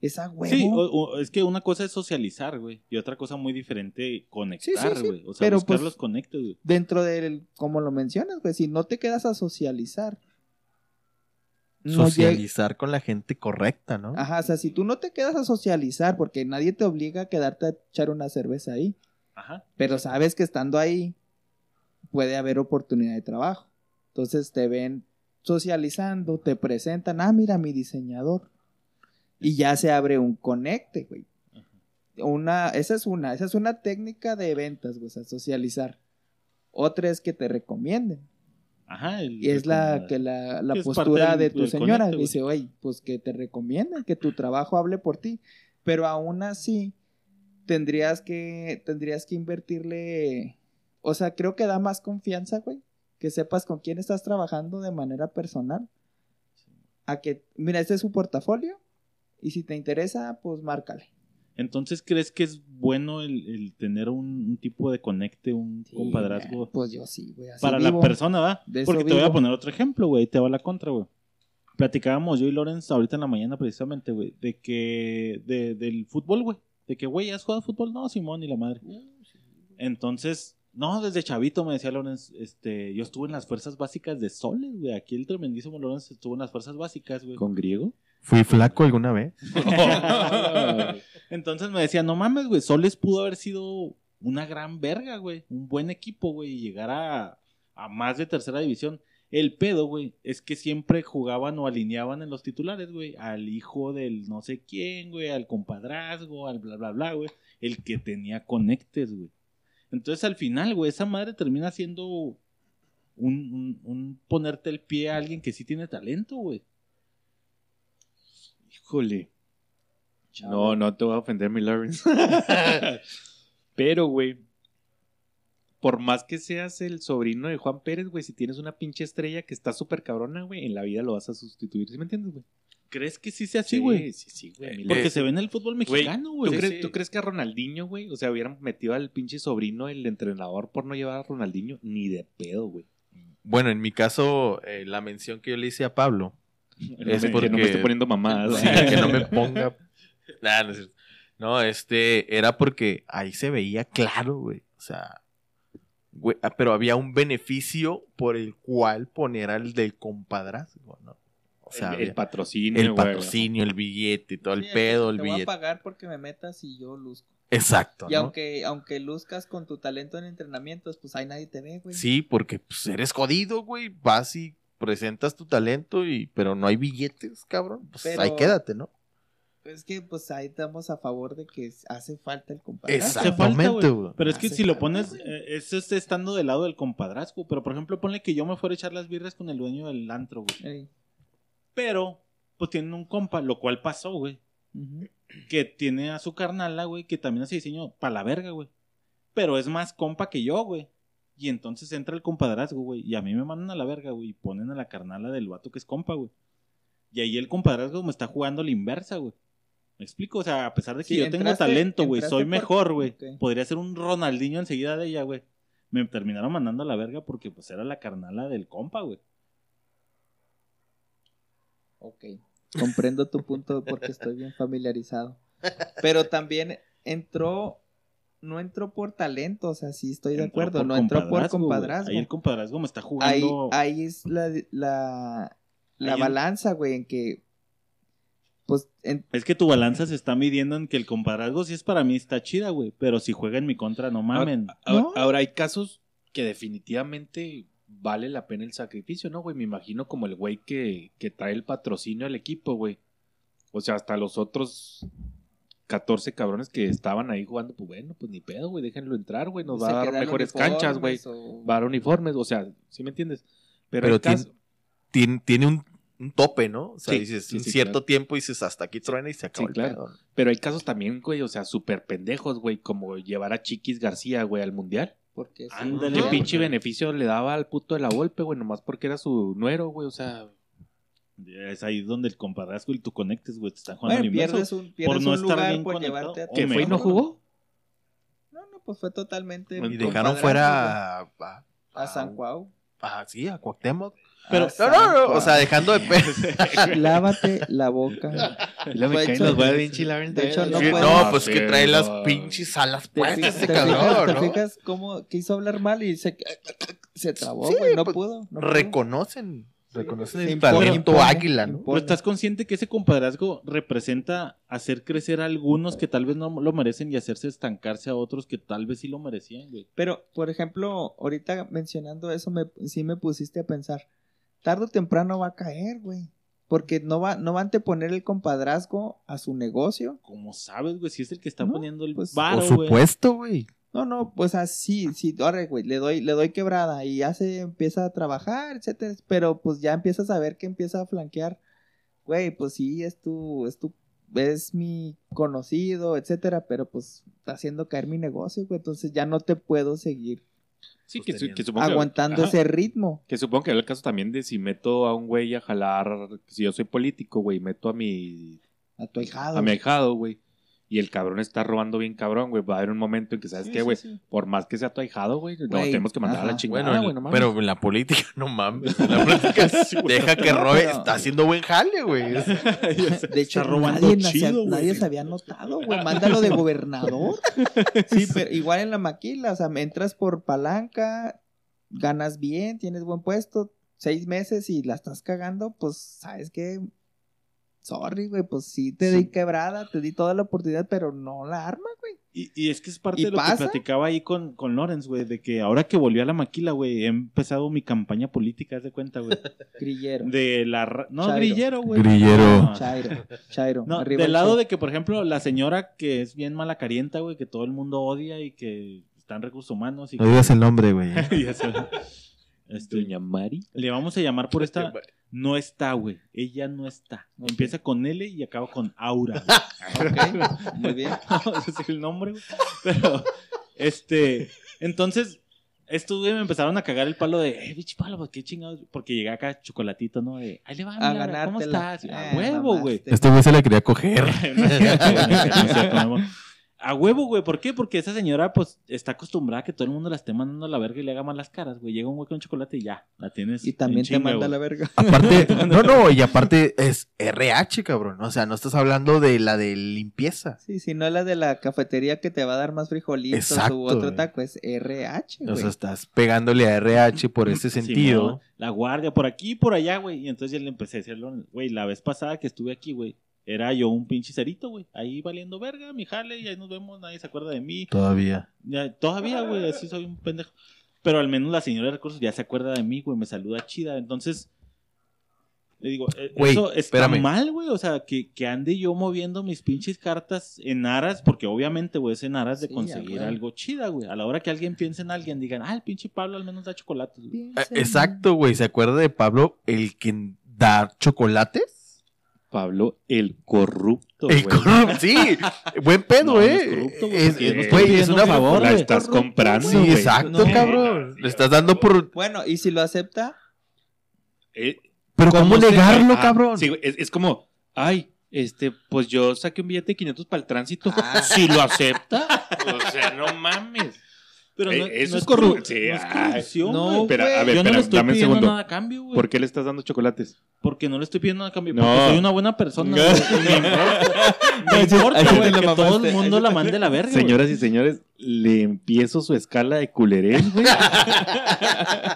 Esa huevo. Sí, o- o- es que una cosa es socializar, güey, y otra cosa muy diferente conectar, Sí, sí, sí, güey. O sea, pero, buscar pues, los güey. dentro del, como lo mencionas, güey, si no te quedas a socializar. no lleg- Socializar con la gente correcta, ¿no? Ajá, o sea, si tú no te quedas a socializar, porque nadie te obliga a quedarte a echar una cerveza ahí, Ajá. pero sabes que estando ahí puede haber oportunidad de trabajo. Entonces te ven socializando, te presentan, ah, mira mi diseñador. Y ya se abre un conecte, güey. Una, esa es una, esa es una técnica de ventas, güey, o sea, socializar. Otra es que te recomienden. Ajá. el- Y es la que la, la que postura del- de tu señora. Dice, oye, pues que te recomienden, que tu trabajo hable por ti. Pero aún así, tendrías que, tendrías que invertirle o sea, creo que da más confianza, güey, que sepas con quién estás trabajando de manera personal. A que, mira, este es su portafolio y si te interesa, pues márcale. Entonces, ¿crees que es bueno el, el tener un, un tipo de conecte, un Sí, compadrazgo Pues yo sí, güey. para vivo. la persona, ¿va? Porque te voy a poner otro ejemplo, güey, te va la contra, güey. Platicábamos yo y Lorenz ahorita en la mañana precisamente, güey, de que, de, del fútbol, güey. De que, güey, ¿has jugado fútbol? No, Simón, y la madre. Entonces, no, desde chavito me decía Lorenz, este, yo estuve en las fuerzas básicas de Soles, güey. Aquí el tremendísimo Lorenz estuvo en las fuerzas básicas, güey. ¿Con griego? ¿Fui flaco alguna vez? Entonces me decía, no mames, güey, Soles pudo haber sido una gran verga, güey. Un buen equipo, güey, y llegar a, a más de tercera división. El pedo, güey, es que siempre jugaban o alineaban en los titulares, güey, al hijo del no sé quién, güey, al compadrazgo, al bla, bla, bla, güey, el que tenía conectes, güey. Entonces al final, güey, esa madre termina siendo un, un- un ponerte el pie a alguien que sí tiene talento, güey. Híjole. No, no te voy a ofender, mi Lawrence. Pero, güey, por más que seas el sobrino de Juan Pérez, güey, si tienes una pinche estrella que está súper cabrona, güey, en la vida lo vas a sustituir. ¿Sí me entiendes, güey? ¿Crees que sí sea así, güey? Sí, sí, güey. mil Porque Eh, se ve en el fútbol mexicano, ¿Tú, güey. Sí, crees, sí. tú crees que a Ronaldinho, güey? O sea, hubieran metido al pinche sobrino, el entrenador, por no llevar a Ronaldinho? Ni de pedo, güey. Bueno, en mi caso, eh, la mención que yo le hice a Pablo Es Que porque- no me esté poniendo mamadas. Sí, que no me ponga. Nah, no, es cierto. No, este, era porque ahí se veía claro, güey. O sea, güey, ah, pero había un beneficio por el cual poner al del compadrazgo, ¿no? O sea, el, patrocinio, el güey. patrocinio, el billete, todo el pedo, el Te voy a billete. pagar porque me metas y yo luzco. Exacto, Y ¿no? aunque, aunque luzcas con tu talento en entrenamientos, pues ahí nadie te ve, güey. Sí, porque pues, eres jodido, güey. Vas y presentas tu talento, y pero no hay billetes, cabrón. Pues Pero- ahí quédate, ¿no? Es que pues ahí estamos a favor de que hace falta el compadre. Hace Exactamente, güey. Pero es que Hace si lo pones, eh, eso es estando del lado del compadrazgo. Pero por ejemplo, ponle que yo me fuera a echar las birras con el dueño del antro, güey. Pero, pues tienen un compa, lo cual pasó, güey. Que tiene a su carnala, güey, que también hace diseño para la verga, güey. Pero es más compa que yo, güey. Y entonces entra el compadrazgo, güey. Y a mí me mandan a la verga, güey. Y ponen a la carnala del vato que es compa, güey. Y ahí el compadrazgo me está jugando a la inversa, güey. ¿Me explico? O sea, a pesar de que Sí, yo tengo talento, güey, soy por- mejor, güey. Podría ser un Ronaldinho enseguida de ella, güey. Me terminaron mandando a la verga porque pues era la carnala del compa, güey. Ok. Comprendo tu punto porque estoy bien familiarizado. Pero también entró, no entró por talento, o sea, sí estoy de Entró acuerdo, no entró por compadrazgo. Ahí el compadrazgo me está jugando. ahí es la, la, la Ahí balanza, güey, en que, pues, en- Es que tu balanza se está midiendo en que el compadrazgo sí es para mí está chida, güey. Pero si juega en mi contra, no mamen. Ahora, No. ahora hay casos que definitivamente vale la pena el sacrificio, ¿no, güey? Me imagino como el güey que, que trae el patrocinio al equipo, güey. O sea, hasta los otros 14 cabrones que estaban ahí jugando, pues bueno, pues ni pedo, güey, déjenlo entrar, güey. Nos va a dar mejores canchas, güey. o- Va a dar uniformes, o sea, ¿sí me entiendes? Pero, Pero hay tiene, casos- tiene, tiene un, un tope, ¿no? O sea, Sí, dices, sí, un sí, cierto claro. tiempo dices, hasta aquí truena y se acabó Sí, el claro. pedo. pero hay casos también, güey, o sea, súper pendejos, güey, como llevar a Chiquis García, güey, al mundial. Porque sí. Ándale. ¿Qué No, pinche beneficio le daba al puto de la golpe, güey? Nomás porque era su nuero, güey, o sea... Es ahí donde el compadrazgo y tú conectes, güey. Te están jugando Bueno, pierdes un, pierdes no un estar lugar bien por conectado. llevarte a ¿Que fue y no jugó? No, no, pues fue totalmente. Y dejaron fuera a, a- A San Cuau. a- sí, a Cuauhtémoc. Pero- A No, no, no, o sea, dejando de pe- Lávate la boca. Le me caen los huevos bien chilares de hecho, no Sí, puede- no, pues que trae las pinches alas ¿Te, puestas te fijas- cabrón, te ¿no? fijas cómo quiso hablar mal y se, se trabó, Sí, güey? no pues, pudo. No pudo. Reconocen, reconocen el talento águila, ¿no? Pero estás consciente que ese compadrazgo representa hacer crecer a algunos que tal vez no lo merecen y hacerse estancarse a otros que tal vez sí lo merecían, güey. Pero, por ejemplo, ahorita mencionando eso, me, sí me pusiste a pensar. Tarde o temprano va a caer, güey. Porque no va, no va a anteponer el compadrazgo a su negocio. Como sabes, güey, si es el que está No, poniendo el pues, Por güey. supuesto, güey. No, no, pues así, sí, ahora, güey, le doy, le doy quebrada y ya se empieza a trabajar, etcétera, pero pues ya empiezas a ver que empieza a flanquear, güey, pues sí, es tu, es tu, es mi conocido, etcétera, pero pues está haciendo caer mi negocio, güey, entonces ya no te puedo seguir Sí, que, su- que supongo que- aguantando ajá. ese ritmo. Que supongo que era el caso también de si meto a un güey a jalar, si yo soy político, güey, meto a mi, A tu ahijado. a mi ahijado, güey, y el cabrón está robando bien cabrón, güey, va a haber un momento en que, ¿sabes Sí, qué, güey? sí. Por más que sea tu ahijado, güey, lo Güey, tenemos que mandar a la chingada, Bueno, güey, en- no mames. pero en la política, no mames. En la política, deja que robe. Está haciendo buen jale, güey. De hecho, Está robando nadie, chido, nadie se había notado, güey. Mándalo de gobernador. Sí, pero igual en la maquila, o sea, entras por palanca, ganas bien, tienes buen puesto, seis meses y la estás cagando, pues, ¿sabes qué? Sorry, güey, pues sí te di quebrada, te di toda la oportunidad, pero no la arma, güey. Y, y es que es parte ¿Y de lo pasa? que platicaba ahí con, con Lawrence, güey, de que ahora que volví a la maquila, güey, he empezado mi campaña política, haz de cuenta, güey. Grillero. De la... No, Chairo. grillero, güey. Grillero. No, Chairo, Chairo. No, arriba del el lado de que, por ejemplo, la señora que es bien malacarienta, güey, que todo el mundo odia y que está en recursos humanos y No que... digas el nombre, güey. Este, Doña Mari. le vamos a llamar por esta... No está, güey. Ella no está. Empieza con L y acaba con Aura. güey. Ok, muy bien. es el nombre, güey. Pero, este, entonces, estos güey me empezaron a cagar el palo de, eh, bicho palo, pues, qué chingados. Porque llegué acá chocolatito, ¿no? De, ahí le va, A Laura, ¿cómo estás? Eh, a huevo, güey. Este güey se la quería coger. No no no A huevo, güey. ¿Por qué? Porque esa señora, pues, está acostumbrada a que todo el mundo la esté mandando a la verga y le haga malas caras, güey. Llega un güey con chocolate y ya, la tienes. Y también te manda güey. la verga. Aparte, no, no, y aparte es RH, cabrón. O sea, no estás hablando de la de limpieza. Sí, si no es la de la cafetería que te va a dar más frijolitos Exacto, u otro güey. taco, es RH, O güey. sea, estás pegándole a RH por ese sentido. La guardia, por aquí y por allá, güey. Y entonces ya le empecé a decirlo, güey, la vez pasada que estuve aquí, güey, era yo un pinche cerito, güey. Ahí valiendo verga, mi jale, y ahí nos vemos, nadie se acuerda de mí. Todavía. Ya, todavía, güey, así soy un pendejo. Pero al menos la señora de recursos ya se acuerda de mí, güey, me saluda chida. Entonces, le digo, eh, Güey, eso está espérame. mal, güey. O sea, que, que ande yo moviendo mis pinches cartas en aras, porque obviamente, güey, es en aras de Sí, conseguir ya, algo chida, güey. A la hora que alguien piense en alguien, digan, ah, el pinche Pablo al menos da chocolates. güey". Eh, Exacto, güey. ¿Se acuerda de Pablo, el que da chocolates? Pablo el corrupto, El corrupto, sí, buen pedo, No, no es eh. corrupto, güey, Es- güey, una un favor. La estás comprando, Sí, güey. exacto, No. cabrón. Le estás dando por. Bueno, y si lo acepta, Eh, Pero ¿cómo se- negarlo, ah, cabrón? Sí, es como, ay, este, pues yo saqué un billete de 500 para el tránsito. Ah. Si lo acepta, o sea, no mames. Pero no, Eh, eso no es corru- sí, no es corrupción, No. Espera, a ver, Yo no espera, le estoy dame un pidiendo segundo. nada a cambio, güey. ¿Por qué le estás dando chocolates? Porque no le estoy pidiendo nada a cambio. No. Porque soy una buena persona. No. me importa, güey, que todo el mundo la mande a la verga. Señoras y señores, le empiezo su escala de culerés, güey.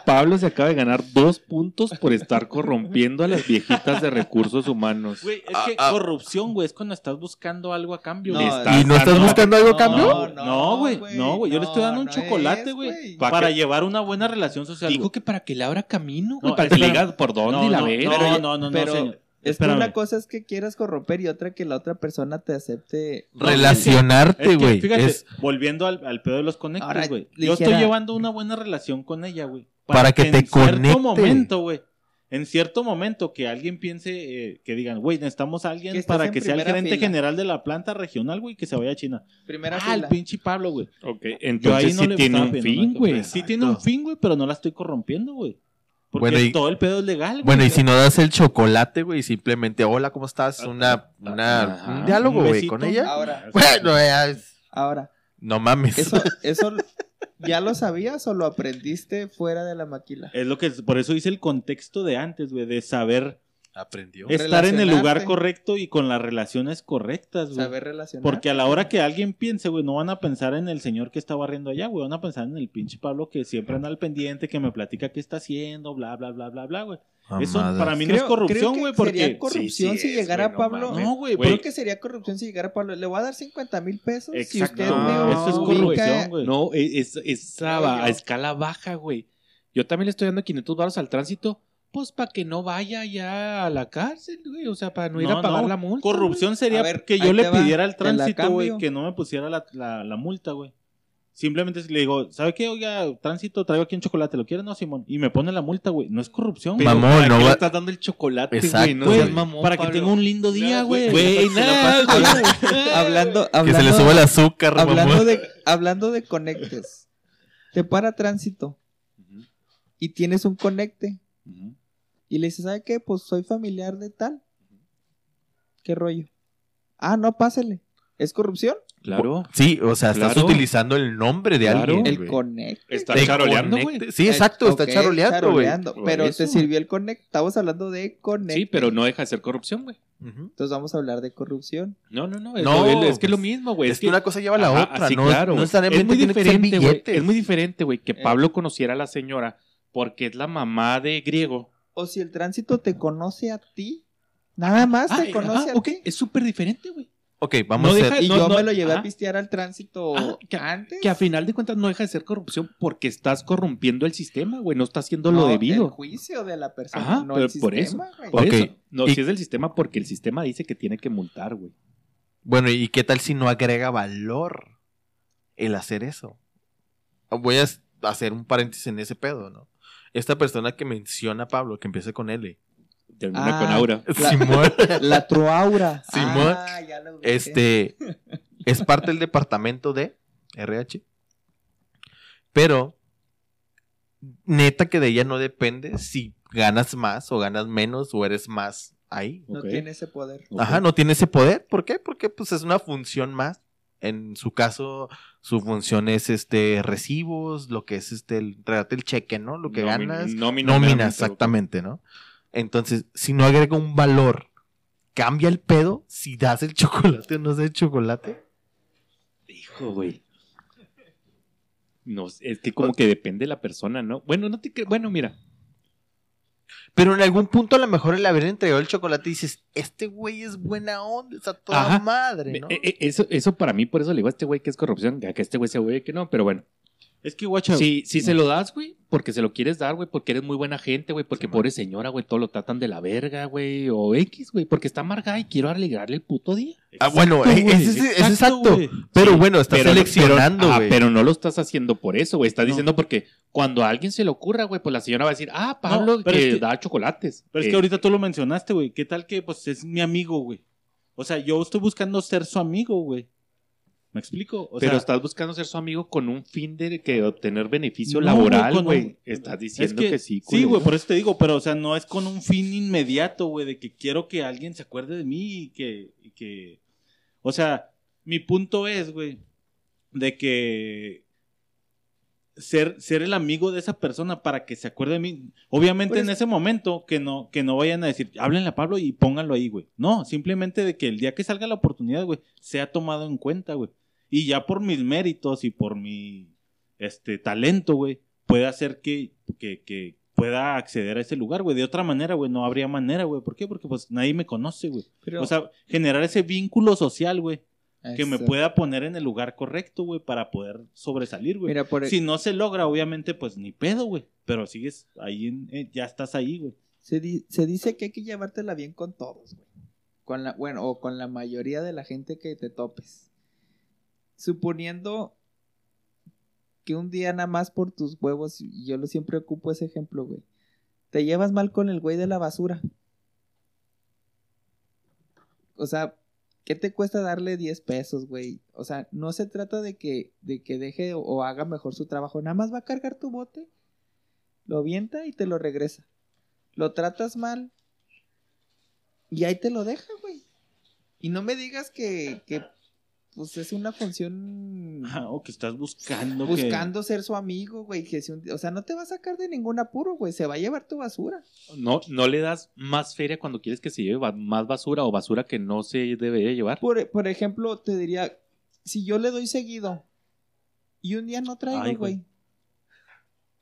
Pablo se acaba de ganar dos puntos por estar corrompiendo a las viejitas de recursos humanos. Güey, es Ah, que ah. corrupción, güey, es cuando estás buscando algo a cambio. No, güey. estás ¿Y no estás buscando algo a cambio? No, güey, no, güey, yo le estoy dando un no chocolate, güey, ¿Pa' para llevar una buena relación social. Dijo que para que le abra camino, güey, No, para que le espera. diga por dónde No, y la no, ve. no, no, no, no, pero señor. Es que una cosa es que quieras corromper y otra que la otra persona te acepte. Relacionarte, Es que, güey. fíjate, Es volviendo al, al pedo de los conectos, güey. Yo estoy llevando una buena relación con ella, güey. Para que te en cierto momento, güey. En cierto momento que alguien piense, eh, que digan, güey, necesitamos a alguien Que para que sea el gerente fila. general de la planta regional, güey, que se vaya a China. Primera ah, el fila. pinche Pablo, güey. Ok, Yo ahí entonces no sí le tiene un fin, güey. Sí tiene un fin, güey, pero no la estoy corrompiendo, güey. Porque Bueno, y- todo el pedo es legal, güey. Bueno, y si no das el chocolate, güey, simplemente, hola, ¿cómo estás? Una, una, Ajá. un diálogo, Un güey, con ella. Ahora, Bueno, ya es- ahora, no mames. ¿eso, ¿eso ya lo sabías o lo aprendiste fuera de la maquila? Es lo que, por eso hice el contexto de antes, güey, de saber Aprendió. estar en el lugar correcto y con las relaciones correctas, güey. Saber relacionar. Porque a la hora que alguien piense, güey, no van a pensar en el señor que está barriendo allá, güey. Van a pensar en el pinche Pablo que siempre anda al pendiente, que me platica qué está haciendo, bla, bla, bla, bla, bla, güey. Eso Mamadas. para mí no es corrupción, güey, porque... Sería corrupción Sí, sí si es, llegara güey, no Pablo. No, güey. Creo que sería corrupción si llegara Pablo. Le voy a dar 50 mil pesos. Si Exacto, usted me no, eso es corrupción, güey. No, es, es a, yo. a escala baja, güey. Yo también le estoy dando 500 baros al tránsito, pues para que no vaya ya a la cárcel, güey. O sea, para no ir No, a pagar no. la multa. Corrupción sería A ver, que yo le pidiera al tránsito, güey, que no me pusiera la, la, la multa, güey. Simplemente le digo, ¿sabe qué? Oiga, tránsito, traigo aquí un chocolate, ¿lo quiere? No, Simón. Y me pone la multa, güey. No es corrupción, Pero güey. Mamón, ¿para no qué va- le estás dando el chocolate, Exacto. güey? No Güey, seas mamón, para que Pablo. tenga un lindo día, güey. Güey, nada, güey. Hablando, Que hablando, se le suba el azúcar, hablando mamón. de, hablando de conectes. Te para tránsito. y tienes un conecte. Y le dices, ¿sabe qué? Pues soy familiar de tal. ¿Qué rollo? Ah, no, pásele. ¿Es corrupción? Claro. Sí, o sea, estás Claro. utilizando el nombre de Claro. alguien. El conecte. Está charoleando, güey. Sí, exacto, está charoleando, güey. Pero eso. te sirvió el conecte. Estamos hablando de conecte. Sí, pero no deja de ser corrupción, güey. Entonces vamos a hablar de corrupción. No, no, no. Es, No, lo- es que es lo mismo, güey. Es que una cosa lleva a la Ajá, otra, sí, no, claro, no es muy diferente, güey. Es muy diferente, güey, que Eh. Pablo conociera a la señora porque es la mamá de griego. O si el tránsito te conoce a ti. Nada más te Ah, conoce ah, a ok, ti. es súper diferente, güey. Ok, vamos No a deja- hacer... Y no, yo no, me lo llevé a pistear al tránsito Ah, que- antes. Que a final de cuentas no deja de ser corrupción porque estás corrompiendo el sistema, güey. No estás haciendo No, lo El debido. juicio de la persona, Ajá, no pero el por sistema, güey. Por eso. No, y- si es del sistema porque el sistema dice que tiene que multar, güey. Bueno, ¿y qué tal si no agrega valor el hacer eso? Voy a hacer un paréntesis en ese pedo, ¿no? Esta persona que menciona a Pablo, que empieza con L. Termina Ah, con Aura. La- Simón, La truaura. Simón, Ah, ya lo este, es parte del departamento de RH. Pero, neta que de ella no depende si ganas más o ganas menos o eres más ahí. No tiene ese poder. Ajá, no tiene ese poder. ¿Por qué? Porque pues es una función más. En su caso, su función es este recibos, lo que es este el, el cheque, ¿no? Lo que ganas. nómina, Nómina, exactamente, ¿no? Entonces, si no agrega un valor, cambia el pedo si das el chocolate o no das el chocolate. Hijo, güey. No, es que como que depende de la persona, ¿no? Bueno, no te Bueno, mira. Pero en algún punto a lo mejor el haber entregado el chocolate dices, este güey es buena onda, está toda Ajá. madre, ¿no? eh, eh, eso, eso para mí, por eso le digo a este güey que es corrupción, a que este güey sea güey que no, pero bueno. Es que, guacha. Si, si se lo das, güey, porque se lo quieres dar, güey, porque eres muy buena gente, güey, porque pobre señora, güey, todo lo tratan de la verga, güey, o X, güey, porque está amargada y quiero alegrarle el puto día. ah, bueno, eh, ese es, exacto. Pero Sí, bueno, estás pero- seleccionando, pero, ah, güey. pero no lo estás haciendo por eso, güey. Estás No. diciendo porque cuando a alguien se le ocurra, güey, pues la señora va a decir, ah, Pablo, No, que, es que- da chocolates. Pero es Eh, que ahorita tú lo mencionaste, güey. ¿Qué tal que, pues, es mi amigo, güey? O sea, yo estoy buscando ser su amigo, güey. ¿Me explico? O pero sea, estás buscando ser su amigo con un fin de que obtener beneficio No, laboral, güey, Estás es diciendo que, que, sí, Sí, culero. güey, por eso te digo, pero, o sea, no es con un fin inmediato, güey, de que quiero que alguien se acuerde de mí y que, y que... O sea, mi punto es, güey, de que ser, ser el amigo de esa persona para que se acuerde de mí. Obviamente Pues- en ese momento que no, que no vayan a decir, háblenle a Pablo y pónganlo ahí, güey. No, simplemente de que el día que salga la oportunidad, güey, sea tomado en cuenta, güey. Y ya por mis méritos y por mi este talento, güey, pueda hacer que, que, que pueda acceder a ese lugar, güey. De otra manera, güey, no habría manera, güey. ¿Por qué? Porque pues nadie me conoce, güey. Pero- O sea, generar ese vínculo social, güey, que me pueda poner en el lugar correcto, güey, para poder sobresalir, güey. E- Si no se logra, obviamente, pues ni pedo, güey. Pero sigues ahí, en- eh, ya estás ahí, güey. se, di- se dice que hay que llevártela bien con todos, güey. Con la, bueno, o con la mayoría de la gente que te topes. Suponiendo que un día nada más por tus huevos, y yo lo siempre ocupo ese ejemplo, güey. Te llevas mal con el güey de la basura. O sea, ¿qué te cuesta darle 10 pesos, güey? O sea, no se trata de que, de que deje o, haga mejor su trabajo. Nada más va a cargar tu bote, lo avienta y te lo regresa. Lo tratas mal y ahí te lo deja, güey. Y no me digas que, que pues es una función Ajá, o que estás buscando. que- buscando ser su amigo, güey. Que si un- o sea, no te va a sacar de ningún apuro, güey. Se va a llevar tu basura. No, no le das más feria cuando quieres que se lleve más basura o basura que no se debería llevar. Por, por ejemplo, te diría, si yo le doy seguido y un día no Ay, traigo, güey. güey.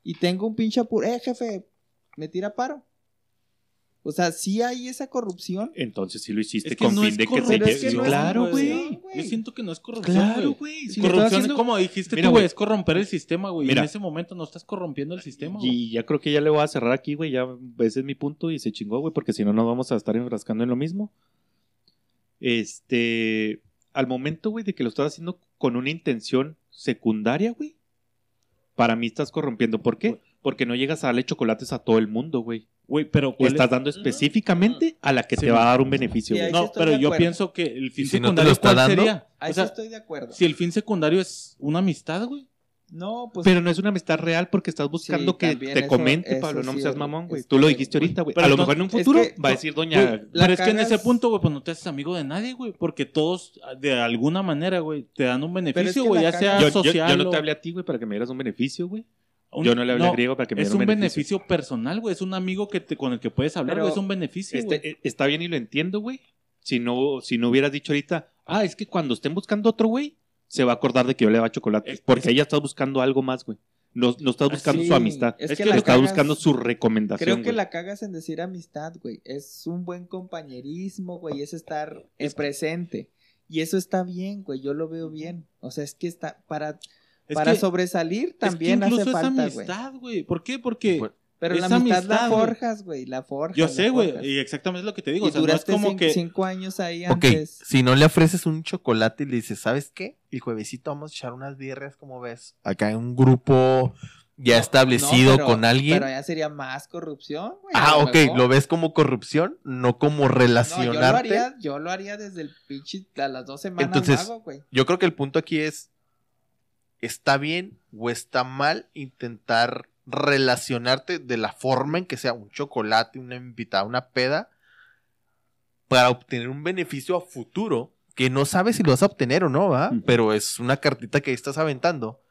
Y tengo un pinche apuro, eh, jefe, me tira paro. O sea, sí hay esa corrupción. Entonces sí lo hiciste Es que con no fin es de que es que lleve. no es claro, güey. Yo siento que no es corrupción, Claro, güey. Si corrupción, haciendo- como dijiste Mira, tú, güey, es corromper el sistema, güey. En ese momento no estás corrompiendo el sistema, güey. Y ya creo que ya le voy a cerrar aquí, güey. Ya ese es mi punto y se chingó, güey, porque si no nos vamos a estar enfrascando en lo mismo. Este, al momento, güey, de que lo estás haciendo con una intención secundaria, güey, para mí estás corrompiendo. ¿Por qué? Porque no llegas a darle chocolates a todo el mundo, güey. Güey, pero Le ¿cuál estás es? dando específicamente a la que Sí, te va a no. dar un beneficio, Sí, No, pero yo pienso que el fin ¿Y si no secundario lo está ¿cuál dando? sería? Ahí O sea, sí estoy de acuerdo. si el fin secundario es una amistad, güey. No, pues. Pero no es una amistad real porque estás buscando Sí, que te eso- comente, eso Pablo. No sí me seas mamón, güey. Tú lo dijiste ahorita, güey. pero A lo no- mejor en un es futuro que- va a decir doña. Pero es que en ese punto, güey, pues no te haces amigo de nadie, güey. Porque todos, de alguna manera, güey, te dan un beneficio, güey, ya sea cagas- yo, yo- social. yo no te o- hablé a ti, güey, para que me dieras un beneficio, güey. Un- yo no le hablé a griego para que me Es un un beneficio. beneficio. personal, güey. Es un amigo que te, con el que puedes hablar, güey. Es un beneficio, güey. Este, eh, está bien y lo entiendo, güey. Si no, si no hubieras dicho ahorita, ah, es que cuando estén buscando otro, güey, se va a acordar de que yo le daba chocolate. Es- porque es- ella está buscando algo más, güey. No, no estás buscando Sí, su amistad. es Es que la está cagas- buscando su recomendación. Creo que güey. la cagas en decir amistad, güey. Es un buen compañerismo, güey. Es estar en presente. Y eso está bien, güey. Yo lo veo bien. O sea, es que está. Para, Es para que- sobresalir es que también hace incluso es falta, güey. amistad, güey. ¿Por qué? Porque Pero la es amistad, amistad, la forjas, güey. La forjas. yo sé, güey. Y exactamente es lo que te digo. Y o sea, no es como cin- que. cinco años ahí Ok, antes. si no le ofreces un chocolate y le dices, ¿sabes qué? El juevesito vamos a echar unas birrias, como ves? Acá en un grupo ya establecido No, pero- con alguien. Pero ya sería más corrupción, güey. ah, ok, mejor. lo ves como corrupción, no como No, yo lo relacionarte. haría, yo lo haría desde el pinche a las dos semanas Entonces, hago, güey. Yo creo que el punto aquí es, ¿está bien o está mal intentar relacionarte de la forma en que sea un chocolate, una invitada, una peda, para obtener un beneficio a futuro que no sabes si lo vas a obtener o no, ¿va? Pero es una cartita que ahí estás aventando.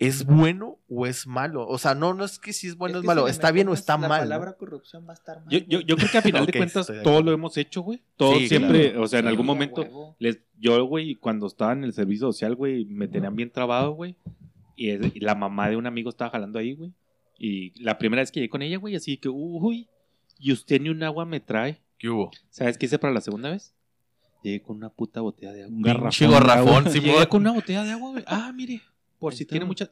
¿Es bueno o es malo? O sea, no, no es que si es bueno o Es es que malo, si está bien o está La mal. ¿no? palabra corrupción va a estar mal. Yo, yo, creo que a final de cuentas todo lo hemos hecho, güey. Todos Sí, siempre, claro. o sea, en Sí, algún momento, les, yo, güey, cuando estaba en el servicio social, güey, me tenían bien trabado, güey. Y, es- y la mamá de un amigo estaba jalando ahí, güey. Y la primera vez que llegué con ella, güey, así que, uy, y usted ni un agua me trae. ¿Qué hubo? ¿Sabes qué hice para la segunda vez? Llegué con una puta botella de agua. Un garrafón. Garrafón, Llegué Simón. con una botella de agua, güey. Ah, mire, por si tiene mucha...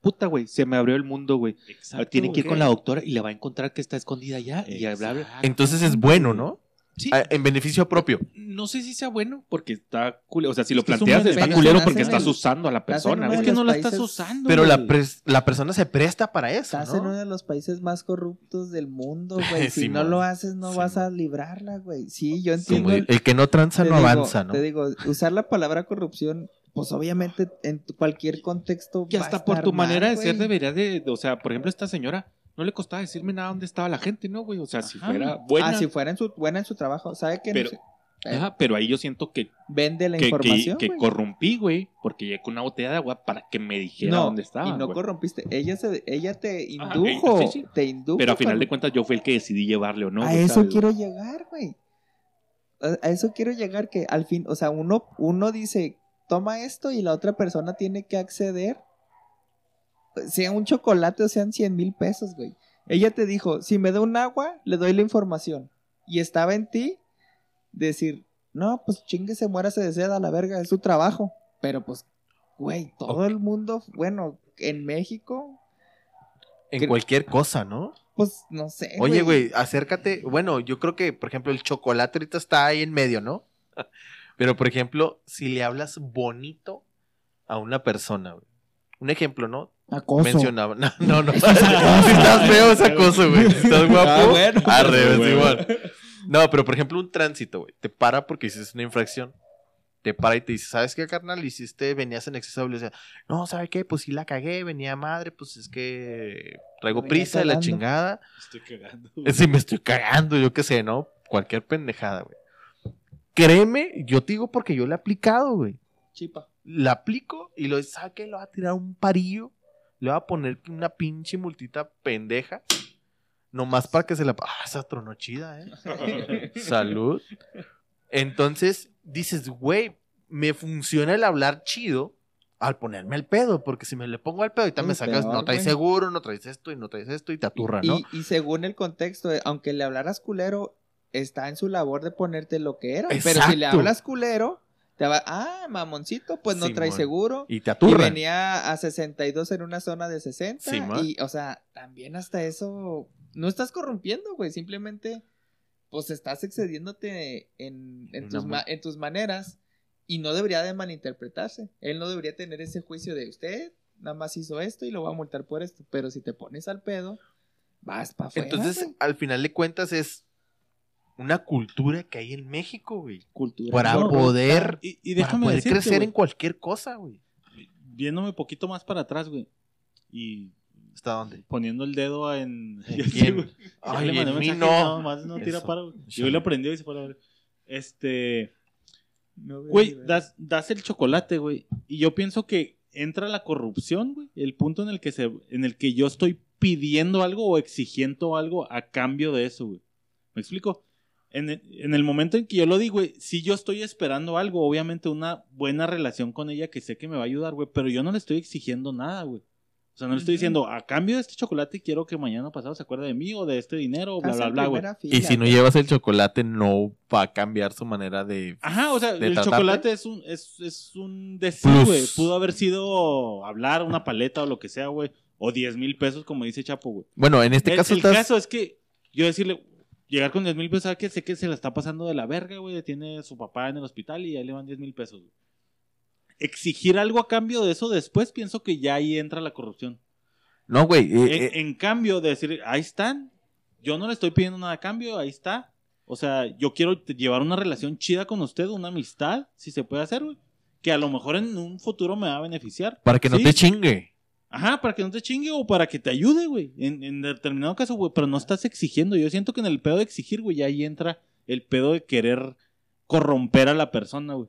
Puta, güey, se me abrió el mundo, güey. Exacto, Tiene que ir con la doctora y le va a encontrar que está escondida allá y bla, bla. Entonces es bueno, ¿no? Sí, Ah, En beneficio propio. no sé si sea bueno porque está culero. O sea, si lo Es planteas, está culero porque estás el- usando a la persona, Es güey. que no la países- estás usando. Pero la, pres- la persona se presta para eso, Estás en uno ¿no? de los países más corruptos del mundo, güey. Si no lo haces, no vas a librarla, güey. Sí, yo entiendo. el- el que no tranza no digo- avanza, ¿no? Te digo, usar la palabra corrupción, pues obviamente en cualquier contexto. Y va a hasta por tu mal, manera de ser debería de, o sea, por ejemplo, esta señora no le costaba decirme nada dónde estaba la gente, ¿no, güey? O sea, si Ajá. fuera buena. Ah, si fuera en su, buena en su trabajo, ¿sabe qué? No Pero- sé. Ajá, pero ahí yo siento que, Vende la que, que, información. que güey. corrompí, güey, porque llegué con una botella de agua para que me dijera no, dónde estaba. y no güey. corrompiste. Ella, se, ella te Ajá, indujo. sí, sí. Te indujo. Pero a final con- de cuentas yo fui el que decidí llevarle o no. a güey, eso ¿sabes? quiero llegar, güey. A, a eso quiero llegar que al fin, o sea, uno, uno dice, toma esto y la otra persona tiene que acceder. Sea un chocolate o sean 100 mil pesos, güey. Ella te dijo, si me da un agua, le doy la información. Y estaba en ti decir, no, pues chingue se muera, se desea a la verga, es su trabajo. Pero pues, güey, todo el mundo, bueno, en México, En cualquier cosa, ¿no? pues no sé. Oye, güey, acércate. Bueno, yo creo que, por ejemplo, el chocolate ahorita está ahí en medio, ¿no? Pero, por ejemplo, si le hablas bonito a una persona, güey. Un ejemplo, ¿no? Acoso. Mencionaba. No, no, no. si estás feo es acoso, güey. Si estás guapo. Ah, bueno. arre, Bueno. igual. No, pero por ejemplo, un tránsito, güey. Te para porque hiciste una infracción. Te para y te dice, ¿sabes qué, carnal? Hiciste, venías en exceso de velocidad. No, ¿sabe qué? Pues sí la cagué, venía madre, pues es que traigo Venía prisa de la chingada. Estoy cagando. Eh, Sí, me estoy cagando, yo qué sé, ¿no? Cualquier pendejada, güey. Créeme, yo te digo porque yo le he aplicado, güey. Chipa. La aplico y lo saque, le va a tirar un parillo. Le va a poner una pinche multita pendeja. Nomás para que se la... Ah, esa tronó chida, ¿eh? Salud. Entonces, dices, güey, me funciona el hablar chido al ponerme al pedo. Porque si me le pongo al pedo, ahorita me sacas, peor, no traes güey. seguro, no traes esto y no traes esto y te aturra, ¿no? Y, y según el contexto, eh, aunque le hablaras culero, está en su labor de ponerte lo que era. Pero si le hablas culero, te va, ah, mamoncito, pues no trae Simón. seguro. Y te Y aturra. venía a 62 en una zona de 60. Simón. y, o sea, también hasta eso, no estás corrompiendo, güey. Simplemente, pues estás excediéndote en, tus, mu- ma- en tus maneras. Y no debería de malinterpretarse. Él no debería tener ese juicio de usted, nada más hizo esto y lo va a multar por esto. Pero si te pones al pedo, vas para afuera. Entonces, güey. al final de cuentas, es una cultura que hay en México, güey. cultura. Para poder, Y, y para déjame poder decirte, crecer güey, en cualquier cosa, güey. viéndome un poquito más para atrás, güey. Y ¿Hasta dónde? poniendo el dedo en. ¿En quién? güey. Ay, le mandé en mí mensaje, no. más no tira Eso. para, güey. Y Chale. hoy lo aprendió y se fue a verga. Este. Güey, das, das el chocolate, güey. Y yo pienso que entra la corrupción, güey. El punto en el que se, en el que yo estoy pidiendo algo o exigiendo algo a cambio de eso, güey. ¿Me explico? En el, en el momento en que yo lo digo, güey, si yo estoy esperando algo, obviamente una buena relación con ella que sé que me va a ayudar, güey, pero yo no le estoy exigiendo nada, güey. O sea, no le estoy diciendo, a cambio de este chocolate quiero que mañana pasado se acuerde de mí o de este dinero, bla, bla, bla, güey. Y si no llevas el chocolate, no va a cambiar su manera de. Ajá, o sea, el tratarte. chocolate es un, es, es un decir, Plus. güey. Pudo haber sido hablar, una paleta o lo que sea, güey. O 10 mil pesos, como dice Chapo, güey. Bueno, en este el caso el estás. caso es que yo decirle, llegar con 10 mil pesos, ¿sabes qué? Sé que se la está pasando de la verga, güey. Tiene su papá en el hospital y ahí le van 10 mil pesos, güey. Exigir algo a cambio de eso después, pienso que ya ahí entra la corrupción. No, güey. eh, En, eh, en cambio de decir, ahí están, yo no le estoy pidiendo nada a cambio, ahí está. O sea, yo quiero llevar una relación chida con usted, una amistad, si se puede hacer, güey. Que a lo mejor en un futuro me va a beneficiar. para que no Sí. te chingue. Ajá, para que no te chingue o para que te ayude, güey. En, en determinado caso, güey, pero no estás exigiendo. Yo siento que en el pedo de exigir, güey, ya ahí entra el pedo de querer corromper a la persona, güey.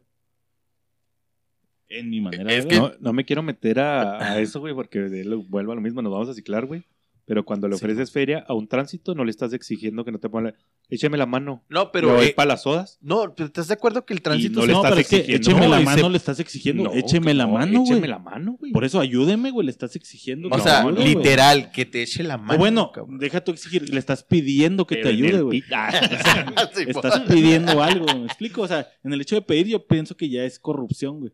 En mi manera Es de que-. No, no me quiero meter a, a eso, güey, porque de él vuelvo a lo mismo, nos vamos a ciclar, güey. Pero cuando le Sí. ofreces feria a un tránsito, no le estás exigiendo que no te ponga. Échame la mano. No, Pero es eh, para las sodas. no, pero ¿estás de acuerdo que el tránsito no se- le No, estás pero es que exigiendo. écheme No, la y mano, se- le estás exigiendo. No, écheme la no, mano, güey. Écheme la mano, güey. Por eso ayúdeme, güey, le estás exigiendo. O que sea, ayude, literal, que te eche la O mano. bueno, cabrón. deja tú exigir, le estás pidiendo que te Pero ayude, güey. Ah, pues. Estás pidiendo algo, ¿me explico? O sea, en el hecho de pedir yo pienso que ya es corrupción, güey.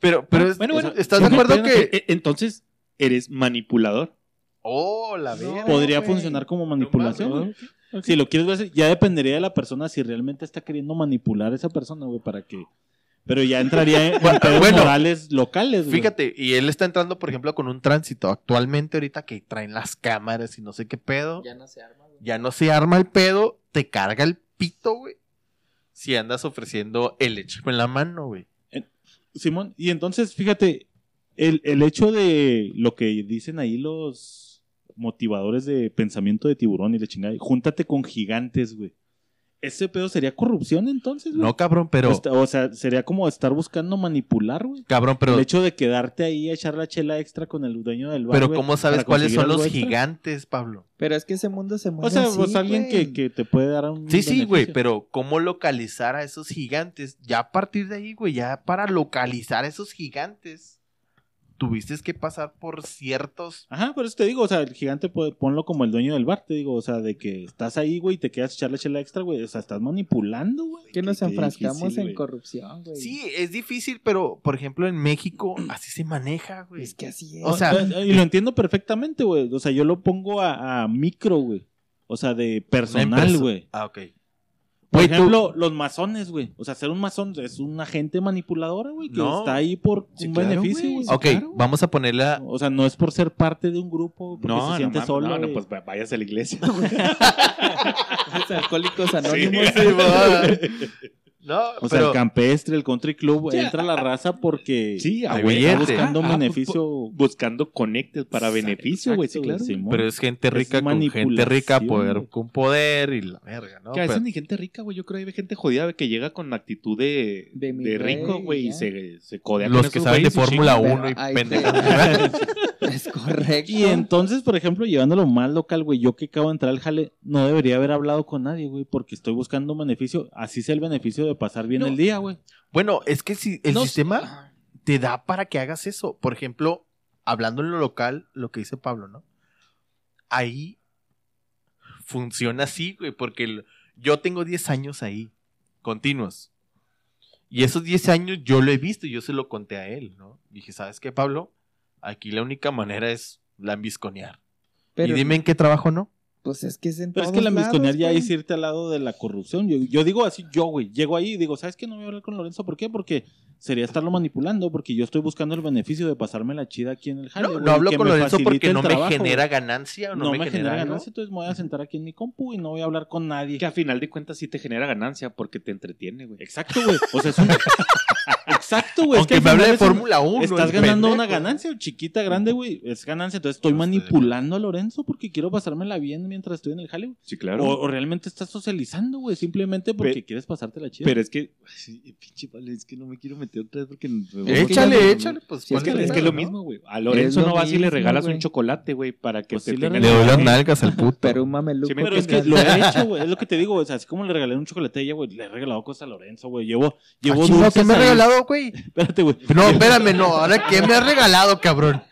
Pero, pero es- bueno, bueno, ¿estás de no, acuerdo que. eh, Entonces, eres manipulador. Oh, la verga. Podría güey. funcionar como manipulación. Si lo quieres ver, ya dependería de la persona si realmente está queriendo manipular a esa persona, güey, para que... Pero ya entraría en, en pedos Bueno, morales locales, güey. Fíjate, y él está entrando, por ejemplo, con un tránsito. Actualmente, ahorita que traen las cámaras y no sé qué pedo, Ya no se arma, güey. ya no se arma el pedo, te carga el pito, güey. Si andas ofreciendo el hecho en la mano, güey. Simón, y entonces, fíjate, el, el hecho de lo que dicen ahí los motivadores de pensamiento de tiburón y de chingada, júntate con gigantes, güey. Ese pedo sería corrupción entonces, güey. No, cabrón, pero. O sea, sería como estar buscando manipular, güey. Cabrón, pero. el hecho de quedarte ahí a echar la chela extra con el dueño del bar. Pero, güey, ¿cómo sabes cuáles son los extra. gigantes, Pablo? Pero es que ese mundo se mueve O sea, así, pues alguien que, que te puede dar un. Sí, sí, güey, pero ¿cómo localizar a esos gigantes? Ya a partir de ahí, güey, ya para localizar a esos gigantes, tuviste que pasar por ciertos... Ajá, por eso te digo, o sea, el gigante puede- ponlo como el dueño del bar, te digo, o sea, de que estás ahí, güey, y te quedas a echar la chela extra, güey, o sea, estás manipulando, güey. Que nos enfrascamos difícil, en güey. corrupción, güey. Sí, es difícil, pero, por ejemplo, en México así se maneja, güey. Es que así es. O sea, y lo entiendo perfectamente, güey, o sea, yo lo pongo a, a micro, güey, o sea, de personal, güey. Ah, ok. Por tú- ejemplo, los masones, güey. O sea, ser un masón es un agente manipuladora, güey, que No. está ahí por Sí, un claro, beneficio, güey, güey. sí. ok, claro. vamos a ponerla... O sea, no es por ser parte de un grupo, porque No, se no, siente mames, solo. no, no, pues vayas a la iglesia. Los alcohólicos anónimos. Sí. no, O sea, el campestre, el country club, Sí, entra la raza porque Sí, a Hay güey, billete. está buscando Ah, beneficio. buscando conectes para beneficio, güey, sí, claro. Simón. Pero es gente Es rica con gente rica, poder con poder y la verga, ¿no? que a veces Pero- ni gente rica, güey. Yo creo que hay gente jodida que llega con actitud de, rico, güey, y se, se codea los con que saben de Fórmula chingan. 1 y pendejas. Es correcto. Y entonces, por ejemplo, llevándolo más local, güey, yo que acabo de entrar al jale, no debería haber hablado con nadie, güey, porque estoy buscando un beneficio, así sea el beneficio de pasar bien No. el día, güey. Bueno, es que si el No, sistema te da para que hagas eso. Por ejemplo, hablando en lo local, lo que dice Pablo, ¿no? Ahí funciona así, güey, porque el- yo tengo 10 años ahí, continuos. Y esos 10 años yo lo he visto y yo se lo conté a él, ¿no? Dije, ¿sabes qué, Pablo? Aquí la única manera es lambisconear. Pero, y dime en qué trabajo no. Pues es que es en Pero es que la misconear lados, ya güey. es irte al lado de la corrupción. Yo, yo digo así, yo, güey, llego ahí y digo, ¿sabes qué? No voy a hablar con Lorenzo. ¿Por qué? Porque sería estarlo manipulando, porque yo estoy buscando el beneficio de pasarme la chida aquí en el jale. No, güey, no hablo con me Lorenzo porque no me genera güey. ganancia o no, No, me, me genera algo. ganancia, entonces me voy a sentar aquí en mi compu y no voy a hablar con nadie. Que a final de cuentas sí te genera ganancia porque te entretiene, güey. Exacto, güey. O sea, es un... Exacto, güey. es que Aunque me hable de es Fórmula 1. Estás ganando una ganancia, chiquita, grande, güey. Es ganancia. Entonces estoy No, manipulando a Lorenzo porque quiero pasármela bien mientras estoy en el jale. Sí, claro. O, o realmente estás socializando, güey, simplemente porque Pe- quieres pasártela chida. Pero es que, ay, pinche vale, es que no me quiero meter otra vez porque... me Échale, échale. Pues, Sí, ¿cuál Es que, ¿cuál es es que el lo mismo, güey. A Lorenzo Es lo no vas y le regalas un chocolate, güey, para que Pues te sí le tenga Le el doy las nalgas al puto. Pero un mameluco. Pero es que lo he hecho, güey. Es lo que te digo, güey. O sea, así como le regalé un chocolate a ella, güey, le he regalado cosas a Lorenzo, güey. Llevo, llevo ¿Qué me has ahí. Regalado, güey? Espérate, güey. No, espérame, no. Ahora, ¿qué me has regalado, cabrón?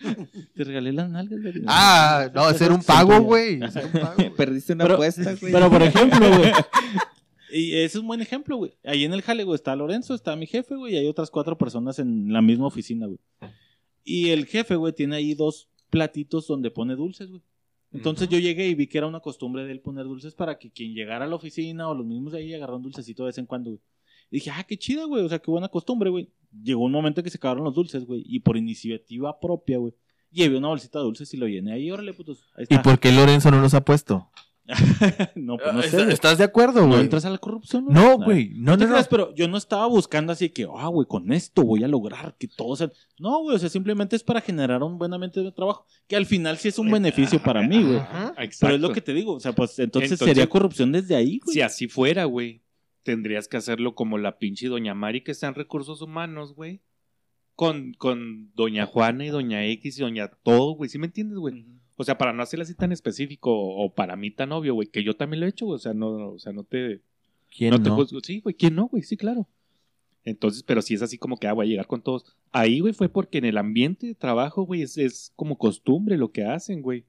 Te regalé las nalgas, güey. Ah, no, hacer un pago, güey. Perdiste una Pero- apuesta, güey. Pero, por ejemplo, güey. Y ese es un buen ejemplo, güey. Ahí en el jale, güey, está Lorenzo, está mi jefe, güey, y hay otras cuatro personas en la misma oficina, güey. Y el jefe, güey, tiene ahí dos platitos donde pone dulces, güey. Entonces yo llegué y vi que era una costumbre de él poner dulces para que quien llegara a la oficina o los mismos de ahí agarraran dulcecito de vez en cuando, güey. Y dije, ah, qué chida, güey. O sea, qué buena costumbre, güey. Llegó un momento que se acabaron los dulces, güey. Y por iniciativa propia, güey. Llevé una bolsita de dulces y lo llené ahí. Órale, putos. Ahí ¿Y por qué Lorenzo no los ha puesto? no, pues no sé. ¿Estás- güey. ¿Estás de acuerdo, ¿No güey? entras a la corrupción? No, güey. No, No te no, no. pero yo no estaba buscando así que, ah, güey, con esto voy a lograr que todos sean. No, güey, o sea, simplemente es para generar un buen ambiente de trabajo. Que al final sí es un beneficio para mí, güey. Ajá. Pero es lo que te digo, o sea, pues entonces, Entonces- sería corrupción desde ahí, güey. Si así fuera, güey, tendrías que hacerlo como la pinche Doña Mari que está en recursos humanos, güey. Con, con Doña Juana y Doña X y Doña todo, güey. ¿Sí me entiendes, güey? O sea, para no hacerlo así tan específico o para mí tan obvio, güey, que yo también lo he hecho, güey. O sea, no, o sea, no te, ¿Quién no te no? Sí, güey, ¿quién no, güey? Sí, claro. Entonces, pero si es así como que, ah, voy a llegar con todos. Ahí, güey, fue porque en el ambiente de trabajo, güey, es, es como costumbre lo que hacen, güey.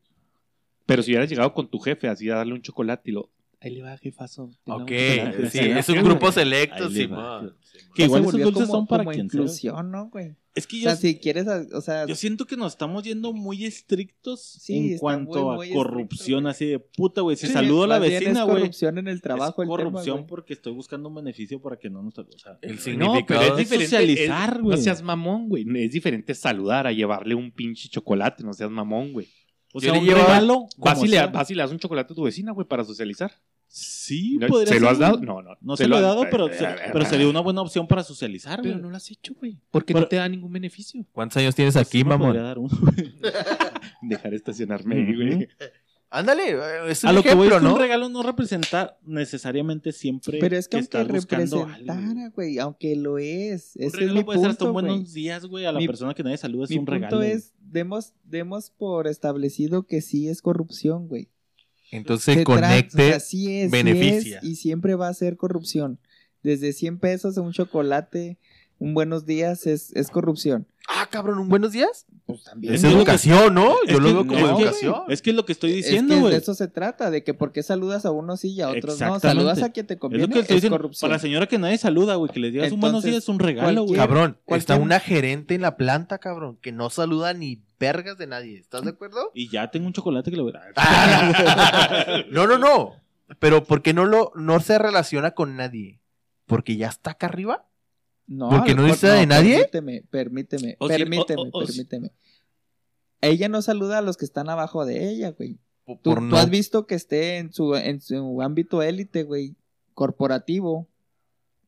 Pero si hubieras llegado con tu jefe así a darle un chocolate y lo... Ahí le va, jefazo. Ok, chocolate". sí, es un grupo selecto, sí. Que igual esos dulces son para quien inclusión, ¿no, güey? Es que O yo, sea, si quieres, o sea, yo siento que nos estamos yendo muy estrictos Sí, en cuanto muy, a muy corrupción, estricto, así de puta, güey. Si sí, saludo a la vecina, es güey. corrupción en el trabajo, es el tema, corrupción porque estoy buscando un beneficio para que no nos... O sea, El No, significado. pero es diferente. socializar, güey. No seas mamón, güey. Es diferente saludar a llevarle un pinche chocolate. No seas mamón, güey. O Yo sea le un llevaba- regalo... Vas y, le, sea. vas y le das un chocolate a tu vecina, güey, para socializar. Sí, ¿No? podría ¿Se lo has dado? No, no. No se se lo he dado, pero, Eh, se- eh, pero eh, sería una buena opción para socializar, güey. Pero no lo has hecho, güey. Porque Pero- no te da ningún beneficio. ¿Cuántos años tienes aquí, Sí me podría mamón? dar uno. Dejar estacionarme ahí, güey. Ándale, es un A lo que voy es que un ¿no? regalo no representa necesariamente siempre Pero es que, aunque buscando algo. representara, güey, aunque lo es. Un Ese es regalo mi puede ser hasta punto, un güey. buenos días, güey, a la Mi- persona que nadie saluda es Mi un punto regalo. es, demos, demos por establecido que sí es corrupción, güey. Entonces Se conecte. o sea, sí es, sí beneficia. es, y siempre va a ser corrupción. Desde 100 pesos a un chocolate, un buenos días es, es corrupción. Ah, cabrón, ¿un buenos días? Pues también. Es lo que- educación, ¿no? Es Yo lo veo como es educación. Es que es lo que estoy Es diciendo, que güey. de eso se trata, de que por qué saludas a unos sí y a otros no. Saludas a quien te Es conviene, lo que estoy es diciendo. corrupción. Para la señora que nadie saluda, güey, que les digas un buenos Entonces, días es un regalo, güey. cualquier- Cabrón, está cualquier- una gerente en la planta, cabrón, que no saluda ni vergas de nadie. ¿Estás de acuerdo? Y ya tengo un chocolate que le voy a dar. No, no, no. Pero ¿por qué no lo no se relaciona con nadie? Porque ya está acá arriba. No, ¿Porque no necesita de nadie? Permíteme, permíteme, O si- permíteme, o- o- o si- permíteme. Ella no saluda a los que están abajo de ella, güey. Tú, Por tú no. has visto que esté en su, en su ámbito élite, güey, corporativo.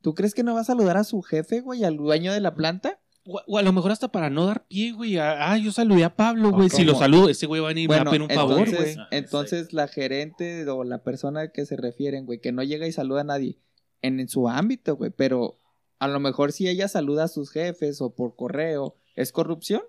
¿Tú crees que no va a saludar a su jefe, güey, al dueño de la planta? O, o a lo mejor hasta para no dar pie, güey. Ah, yo saludé a Pablo, güey. ¿Cómo? Si lo saludo, ese güey va a venir a pedir un favor, entonces, güey. entonces la gerente o la persona a que se refieren, güey, que no llega y saluda a nadie en, en su ámbito, güey, pero a lo mejor si ella saluda a sus jefes o por correo, ¿es corrupción?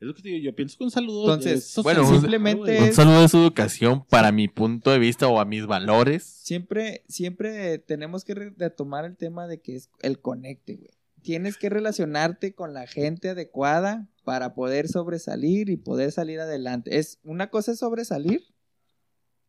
Es lo que te digo, yo pienso que un saludo. Entonces, es bueno, un- simplemente. Un es- saludo de su educación para mi punto de vista o a mis valores. Siempre, siempre tenemos que re- retomar el tema de que es el conecte, güey. Tienes que relacionarte con la gente adecuada para poder sobresalir y poder salir adelante. Es una cosa es sobresalir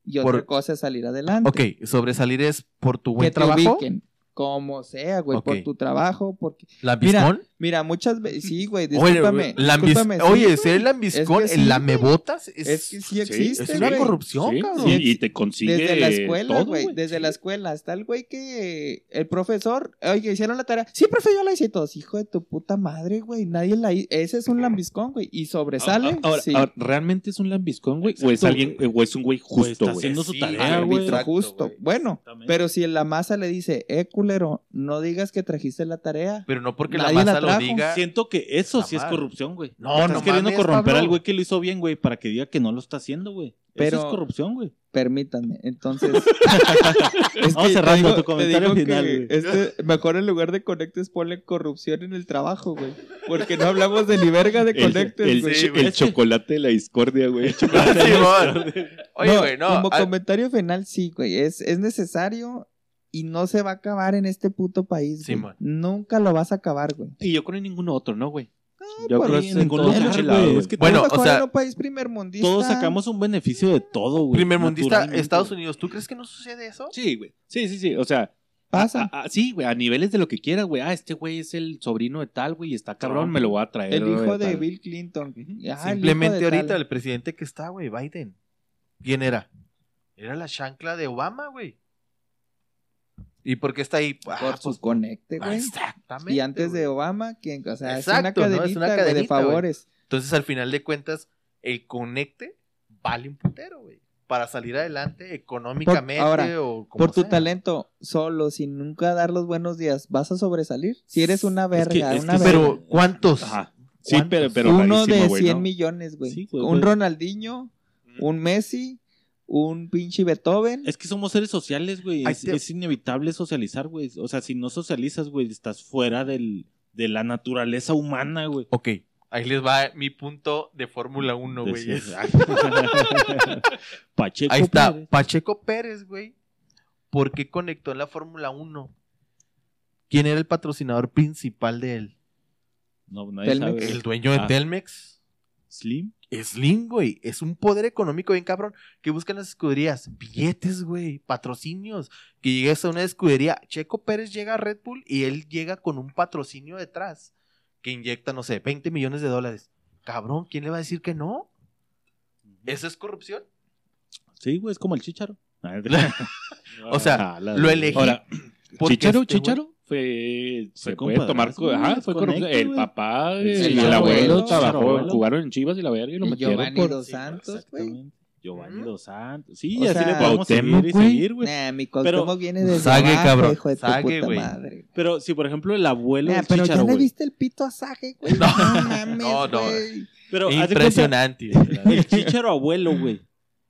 y otra Por- cosa es salir adelante. Ok, sobresalir es por tu buen que te trabajo. ubiquen, como sea, güey, por tu trabajo, porque La Mira, mira, muchas veces sí, güey, Oye, discúlpame, lambis- discúlpame, sí, Oye, ser lambiscón Es que sí, en güey. lamebotas es, es que sí Sí, existe, es una güey. corrupción, Sí, cabrón. sí, y te consigue Desde la escuela, todo, güey. Desde la escuela. Está el güey que. El profesor. Oye, hicieron la tarea. Sí, profe, yo la hice y todos. Hijo de tu puta madre, güey. Nadie la hizo. Ese es un lambiscón, güey. Y sobresale. Ahora, sí. ahora, ¿realmente es un lambiscón, güey? ¿O es alguien, güey. o es un güey Güey, justo, está güey? haciendo su Sí, tarea, güey. Justo. Bueno, pero si en la masa le dice, eh, culero, no digas que trajiste la tarea. Pero no porque la Nadie la masa lo trajo. diga. Siento que eso sí es corrupción, güey. No, Estás no queriendo mames, corromper Pablo. al güey que lo hizo bien, güey, para que diga que no lo está haciendo, güey. Pero- Eso es corrupción, güey. Permítanme, entonces. es Vamos cerrando digo- tu comentario final, que este- mejor en lugar de conectes ponle corrupción en el trabajo, güey. Porque no hablamos de ni verga de El, conectes, el güey. el chocolate de la discordia, güey. Simón. Oye, No, güey, no. Como comentario final, sí, güey. Es, es necesario y no se va a acabar en este puto país, güey. Simón. Nunca lo vas a acabar, güey. Y yo creo en ninguno otro, ¿no, güey? No, Yo por creo en ningún güey. güey. Es que Bueno, o sea, en un país primermundista. Todos sacamos un beneficio de todo, güey. primer mundista, naturalmente. Estados Unidos. ¿Tú crees que no sucede eso? Sí, güey. Sí, sí, sí. O sea, Pasa. a- a- sí, güey, a niveles de lo que quieras, güey. Ah, este güey es el sobrino de tal, güey, y está cabrón, me lo voy a traer. el hijo de tal. Bill Clinton. Ah, Simplemente ahorita tal. el presidente que está, güey, Biden. ¿Quién era? Era la chancla de Obama, güey. ¿Y por qué está ahí? Ah, Por su pues, conecte, ah, güey. Exactamente. Y antes güey. de Obama, quien, o sea, Exacto, es ¿no? una Es una cadenita, güey, de güey. favores. Entonces, al final de cuentas, el conecte vale un putero, güey. Para salir adelante económicamente ahora, o como Por tu sea. talento, solo, sin nunca dar los buenos días, ¿vas a sobresalir? Si eres una Es que- verga, es una verga. Pero, ¿cuántos? Ajá. Sí, ¿Cuántos? pero, pero Uno rarísimo, de güey, 100 ¿no? millones, güey. Sí, un. Ronaldinho, un Messi, un pinche Beethoven. Es que somos seres sociales, güey. Es, te- es inevitable socializar, güey. O sea, si no socializas, güey, estás fuera del, de la naturaleza humana, güey. Ok, ahí les va mi punto de Fórmula 1, güey. Pacheco. Ahí está, Pérez. Pacheco Pérez, güey. ¿Por qué conectó en la Fórmula 1? ¿Quién era el patrocinador principal de él? No, nadie Telmex. sabe. El dueño de Ah. Telmex. Slim. Slim, güey. Es un poder económico bien cabrón. que buscan las escuderías? Billetes, güey. Patrocinios. Que llegues a una escudería. Checo Pérez llega a Red Bull y él llega con un patrocinio detrás. Que inyecta, no sé, 20 millones de dólares. Cabrón, ¿quién le va a decir que no? ¿Eso es corrupción? Sí, güey, es como el chicharo. O sea, lo elegí. Ahora, Chicharo, este Chicharo fue, se Fue puede tomar, ajá, fue corrupción. el papá, El el, abuelo, abuelo, trabajó, jugaron en Chivas y la verga y lo Y metieron Giovanni por Dos Santos, güey. Giovanni. Dos Santos. Sí, O así sea, le podemos Cuauhtémoc, seguir y seguir, güey. Nah, mi Cuauhtémoc viene desde Sague, abajo, cabrón. hijo de tu Sague, puta güey. madre. Pero si, por ejemplo, el abuelo Nah, del pero chicharo, ya le viste el pito a Saje, güey. No. No, mames, No, no. Pero Impresionante. el chicharo abuelo, güey.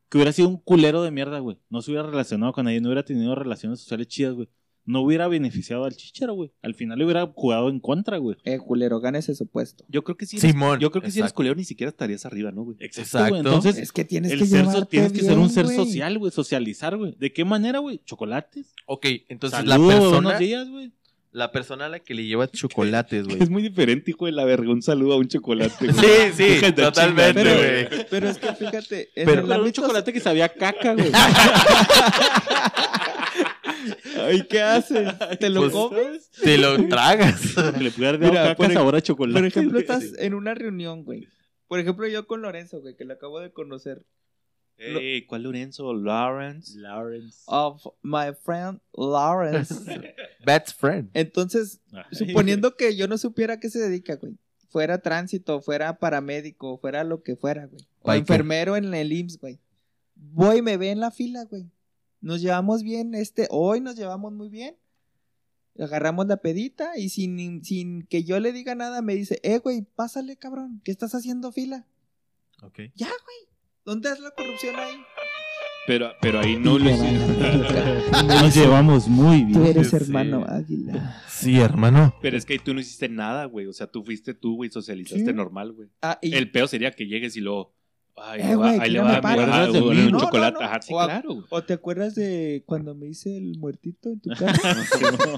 Que hubiera sido un culero de mierda, güey. No se hubiera relacionado con nadie, no hubiera tenido relaciones sociales chidas, güey. No hubiera beneficiado al chicharo, güey. Al final le hubiera jugado en contra, güey. Eh, culero, gana ese supuesto. Yo creo que si eres, Simón. yo creo que si eres exacto. culero ni siquiera estarías arriba, ¿no, güey? Exacto. güey. Entonces, Es que tienes el que ser so- llevarte tienes que ser bien, un ser güey. social, güey. Socializar, güey. ¿De qué manera, güey? ¿Chocolates? Ok, entonces Saludos, la persona, buenos días, güey. la persona a la que le lleva chocolates, güey. Es muy diferente, hijo de la verga. Un saludo a un chocolate, güey. Sí, sí, de totalmente, chingar, güey. Pero es que fíjate, en Pero- el Pero un ámbito- chocolate que sabía a caca, güey. Ay, ¿qué haces? ¿Te lo Pues, comes? Te lo tragas. Le Mira, caca por sabor a chocolate. Por ejemplo, estás en una reunión, güey. Por ejemplo, yo con Lorenzo, güey, que lo acabo de conocer. Ey, ¿cuál Lorenzo? Lawrence. Lawrence. Of my friend Lawrence. Best friend. Entonces, Ay, suponiendo que yo no supiera a qué se dedica, güey. Fuera tránsito, fuera paramédico, fuera lo que fuera, güey. O Biker. enfermero en el IMSS, güey. Voy y me ve en la fila, güey. Nos llevamos bien, este, hoy nos llevamos muy bien. Agarramos la pedita y sin, sin que yo le diga nada me dice, eh, güey, pásale, cabrón, ¿qué estás haciendo fila? Ok. Ya, güey. ¿Dónde es la corrupción ahí? Pero, pero ahí no lo Nos llevamos muy bien. Tú eres Sí. hermano águila. Sí, hermano. Pero es que tú no hiciste nada, güey. O sea, tú fuiste tú, güey, socializaste Sí. normal, güey. Ah, y El peor sería que llegues y luego. Ay, Eh, güey, ahí le va a paro. dar ¿Acuerdas de un mí? No, no, chocolate. no. Ajá, sí, O claro. güey. ¿O te acuerdas de cuando me hice el muertito en tu casa?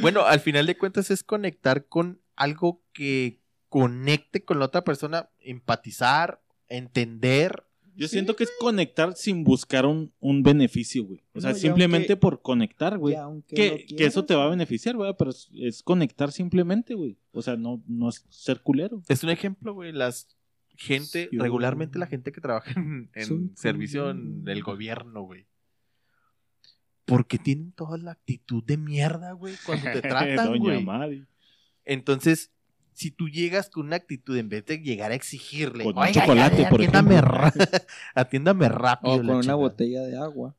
Bueno, al final de cuentas es conectar con algo que conecte con la otra persona, empatizar, entender. Yo siento que es conectar sin buscar un, un beneficio, güey. O sea, No, simplemente aunque- por conectar, güey. Que, que eso te va a beneficiar, güey, pero es, es conectar simplemente, güey. O sea, no, no es ser culero. Es un ejemplo, güey, las gente, Sí, regularmente la gente que trabaja en, servicio en el gobierno, güey. Porque tienen toda la actitud de mierda, güey, cuando te tratan, Doña güey. Mari. Entonces, si tú llegas con una actitud en vez de llegar a exigirle, Con un "Oiga, chocolate, ya, por atiéndame, ejemplo". ra- atiéndame rápido. O con una chingada". botella de agua.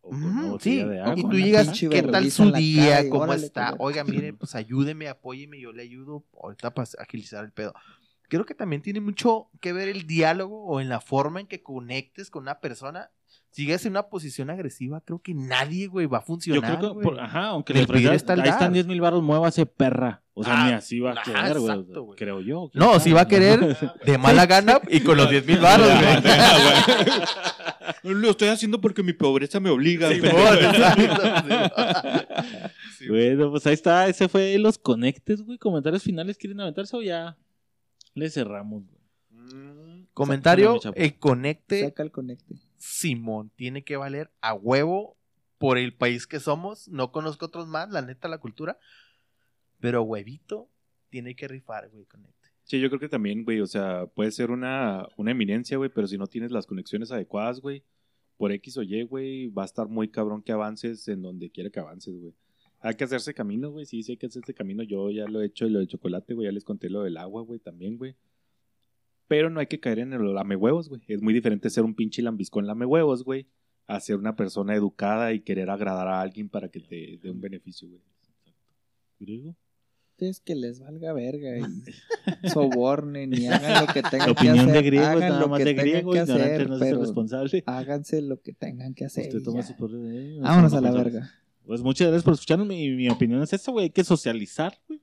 O con una Ujú, botella sí, de y agua. tú llegas, ¿qué tal su día? calle, ¿Cómo órale, está? Oiga, mire, pues ayúdeme, apóyeme, yo le ayudo ahorita para agilizar el pedo. Creo que también tiene mucho que ver el diálogo o en la forma en que conectes con una persona. Si llegas en una posición agresiva, creo que nadie, güey, va a Yo funcionar, creo que, por- ajá, aunque le al ahí están dar. 10 mil baros, muévase perra. O sea, Ah, ni así va a querer, güey. Creo yo. No, si va a querer de mala gana y con los 10 mil baros, güey. Lo estoy haciendo porque mi pobreza me obliga. Sí. Bueno, pues ahí está. Ese fue los conectes, güey. Comentarios finales. ¿Quieren aventarse o ya le cerramos, güey? Comentario, Chapo. el conecte Saca el conecte. Simón tiene que valer a huevo por el país que somos. No conozco otros más, la neta, la cultura. Pero huevito tiene que rifar, güey, conecte. Sí, yo creo que también, güey, o sea, puede ser una, una eminencia, güey, pero si no tienes las conexiones adecuadas, güey, por X o Y, güey, va a estar muy cabrón que avances en donde quiera que avances, güey. Hay que hacerse camino, güey, sí, sí hay que hacerse camino. Yo ya lo he hecho, lo del chocolate, güey, ya les conté lo del agua, güey, también, güey. Pero no hay que caer en el lame huevos, güey. Es muy diferente ser un pinche lambiscón lame huevos, güey, a ser una persona educada y querer agradar a alguien para que te dé un beneficio, güey. ¿Griego? Es que les valga verga y sobornen y hagan lo que tengan La que opinión hacer. de griego es hagan nada lo más que de griego. que hacer, no es responsable. háganse lo que tengan que hacer. Usted toma su poder. eh, no Vámonos a la verga. Pues muchas gracias por escucharnos. Mi, mi opinión es esta, güey. Hay que socializar, güey.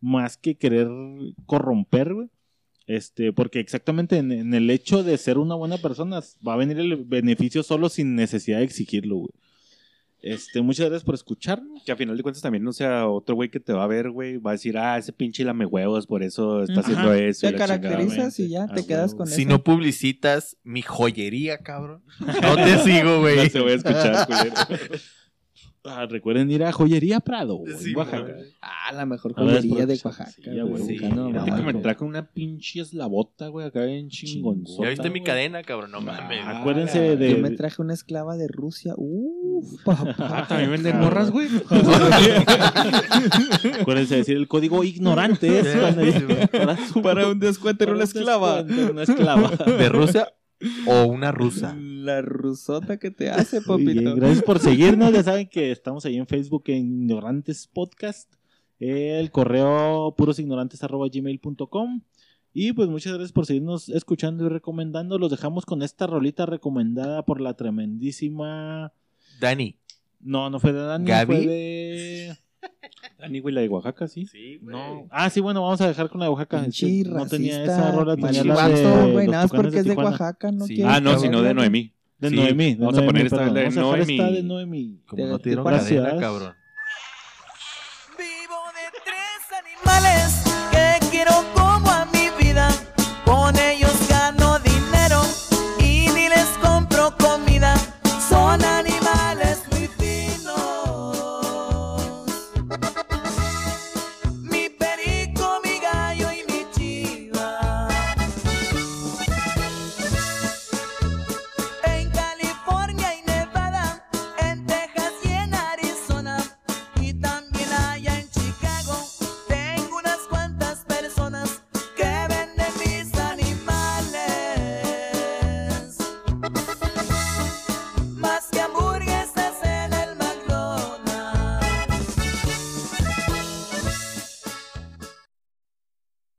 Más que querer corromper, güey. Este, porque exactamente en, en el hecho de ser una buena persona va a venir el beneficio solo sin necesidad de exigirlo, güey. Este, muchas gracias por escucharnos. Que a final de cuentas también, o sea, otro güey que te va a ver, güey, va a decir, ah, ese pinche lame huevos, por eso está Ajá. haciendo eso. Te caracterizas y ya Ah, te quedas huevo. con Si eso. no publicitas mi joyería, cabrón, no te sigo, güey. No se voy a escuchar, culero. Ah, recuerden ir a Joyería Prado, Sí, en Oaxaca. güey. Ah, la mejor joyería de. Oaxaca. Sí, güey, Sí, no, que me trajo una pinche eslabota, güey, acá en chingonzota. ¿Ya viste mi güey. cadena, cabrón? No mames. Ah, Acuérdense de. Yo me traje una esclava de Rusia. Uf, papá. Ah, también venden morras, güey. Acuérdense de decir el código ignorante. para, su- Para un descuento en para una un esclava. Una esclava. ¿De Rusia o una rusa? La rusota que te hace, bien, papito. gracias por seguirnos. Ya saben que estamos ahí en Facebook en Ignorantes Podcast. El correo purosignorantes.gmail.com. Y pues muchas gracias por seguirnos escuchando y recomendando. Los dejamos con esta rolita recomendada por la tremendísima. Dani. No, no fue de Dani, ¿Gaby? fue de. Dani, güey, la de Oaxaca, sí. Sí, No. Ah, sí, bueno, vamos a dejar con la de Oaxaca. Que no tenía esa rola, tenía la de güey, nada más porque es de Tijuana. Oaxaca, no Sí. quiere Ah, no, sino de. Noemí. De sí, Noemí. De vamos Noemí, a poner esta de Noemí. Esta de Noemí. Como no te dieron gracias. cadena, cabrón. Vivo de tres animales que quiero como a mi vida. Con ellos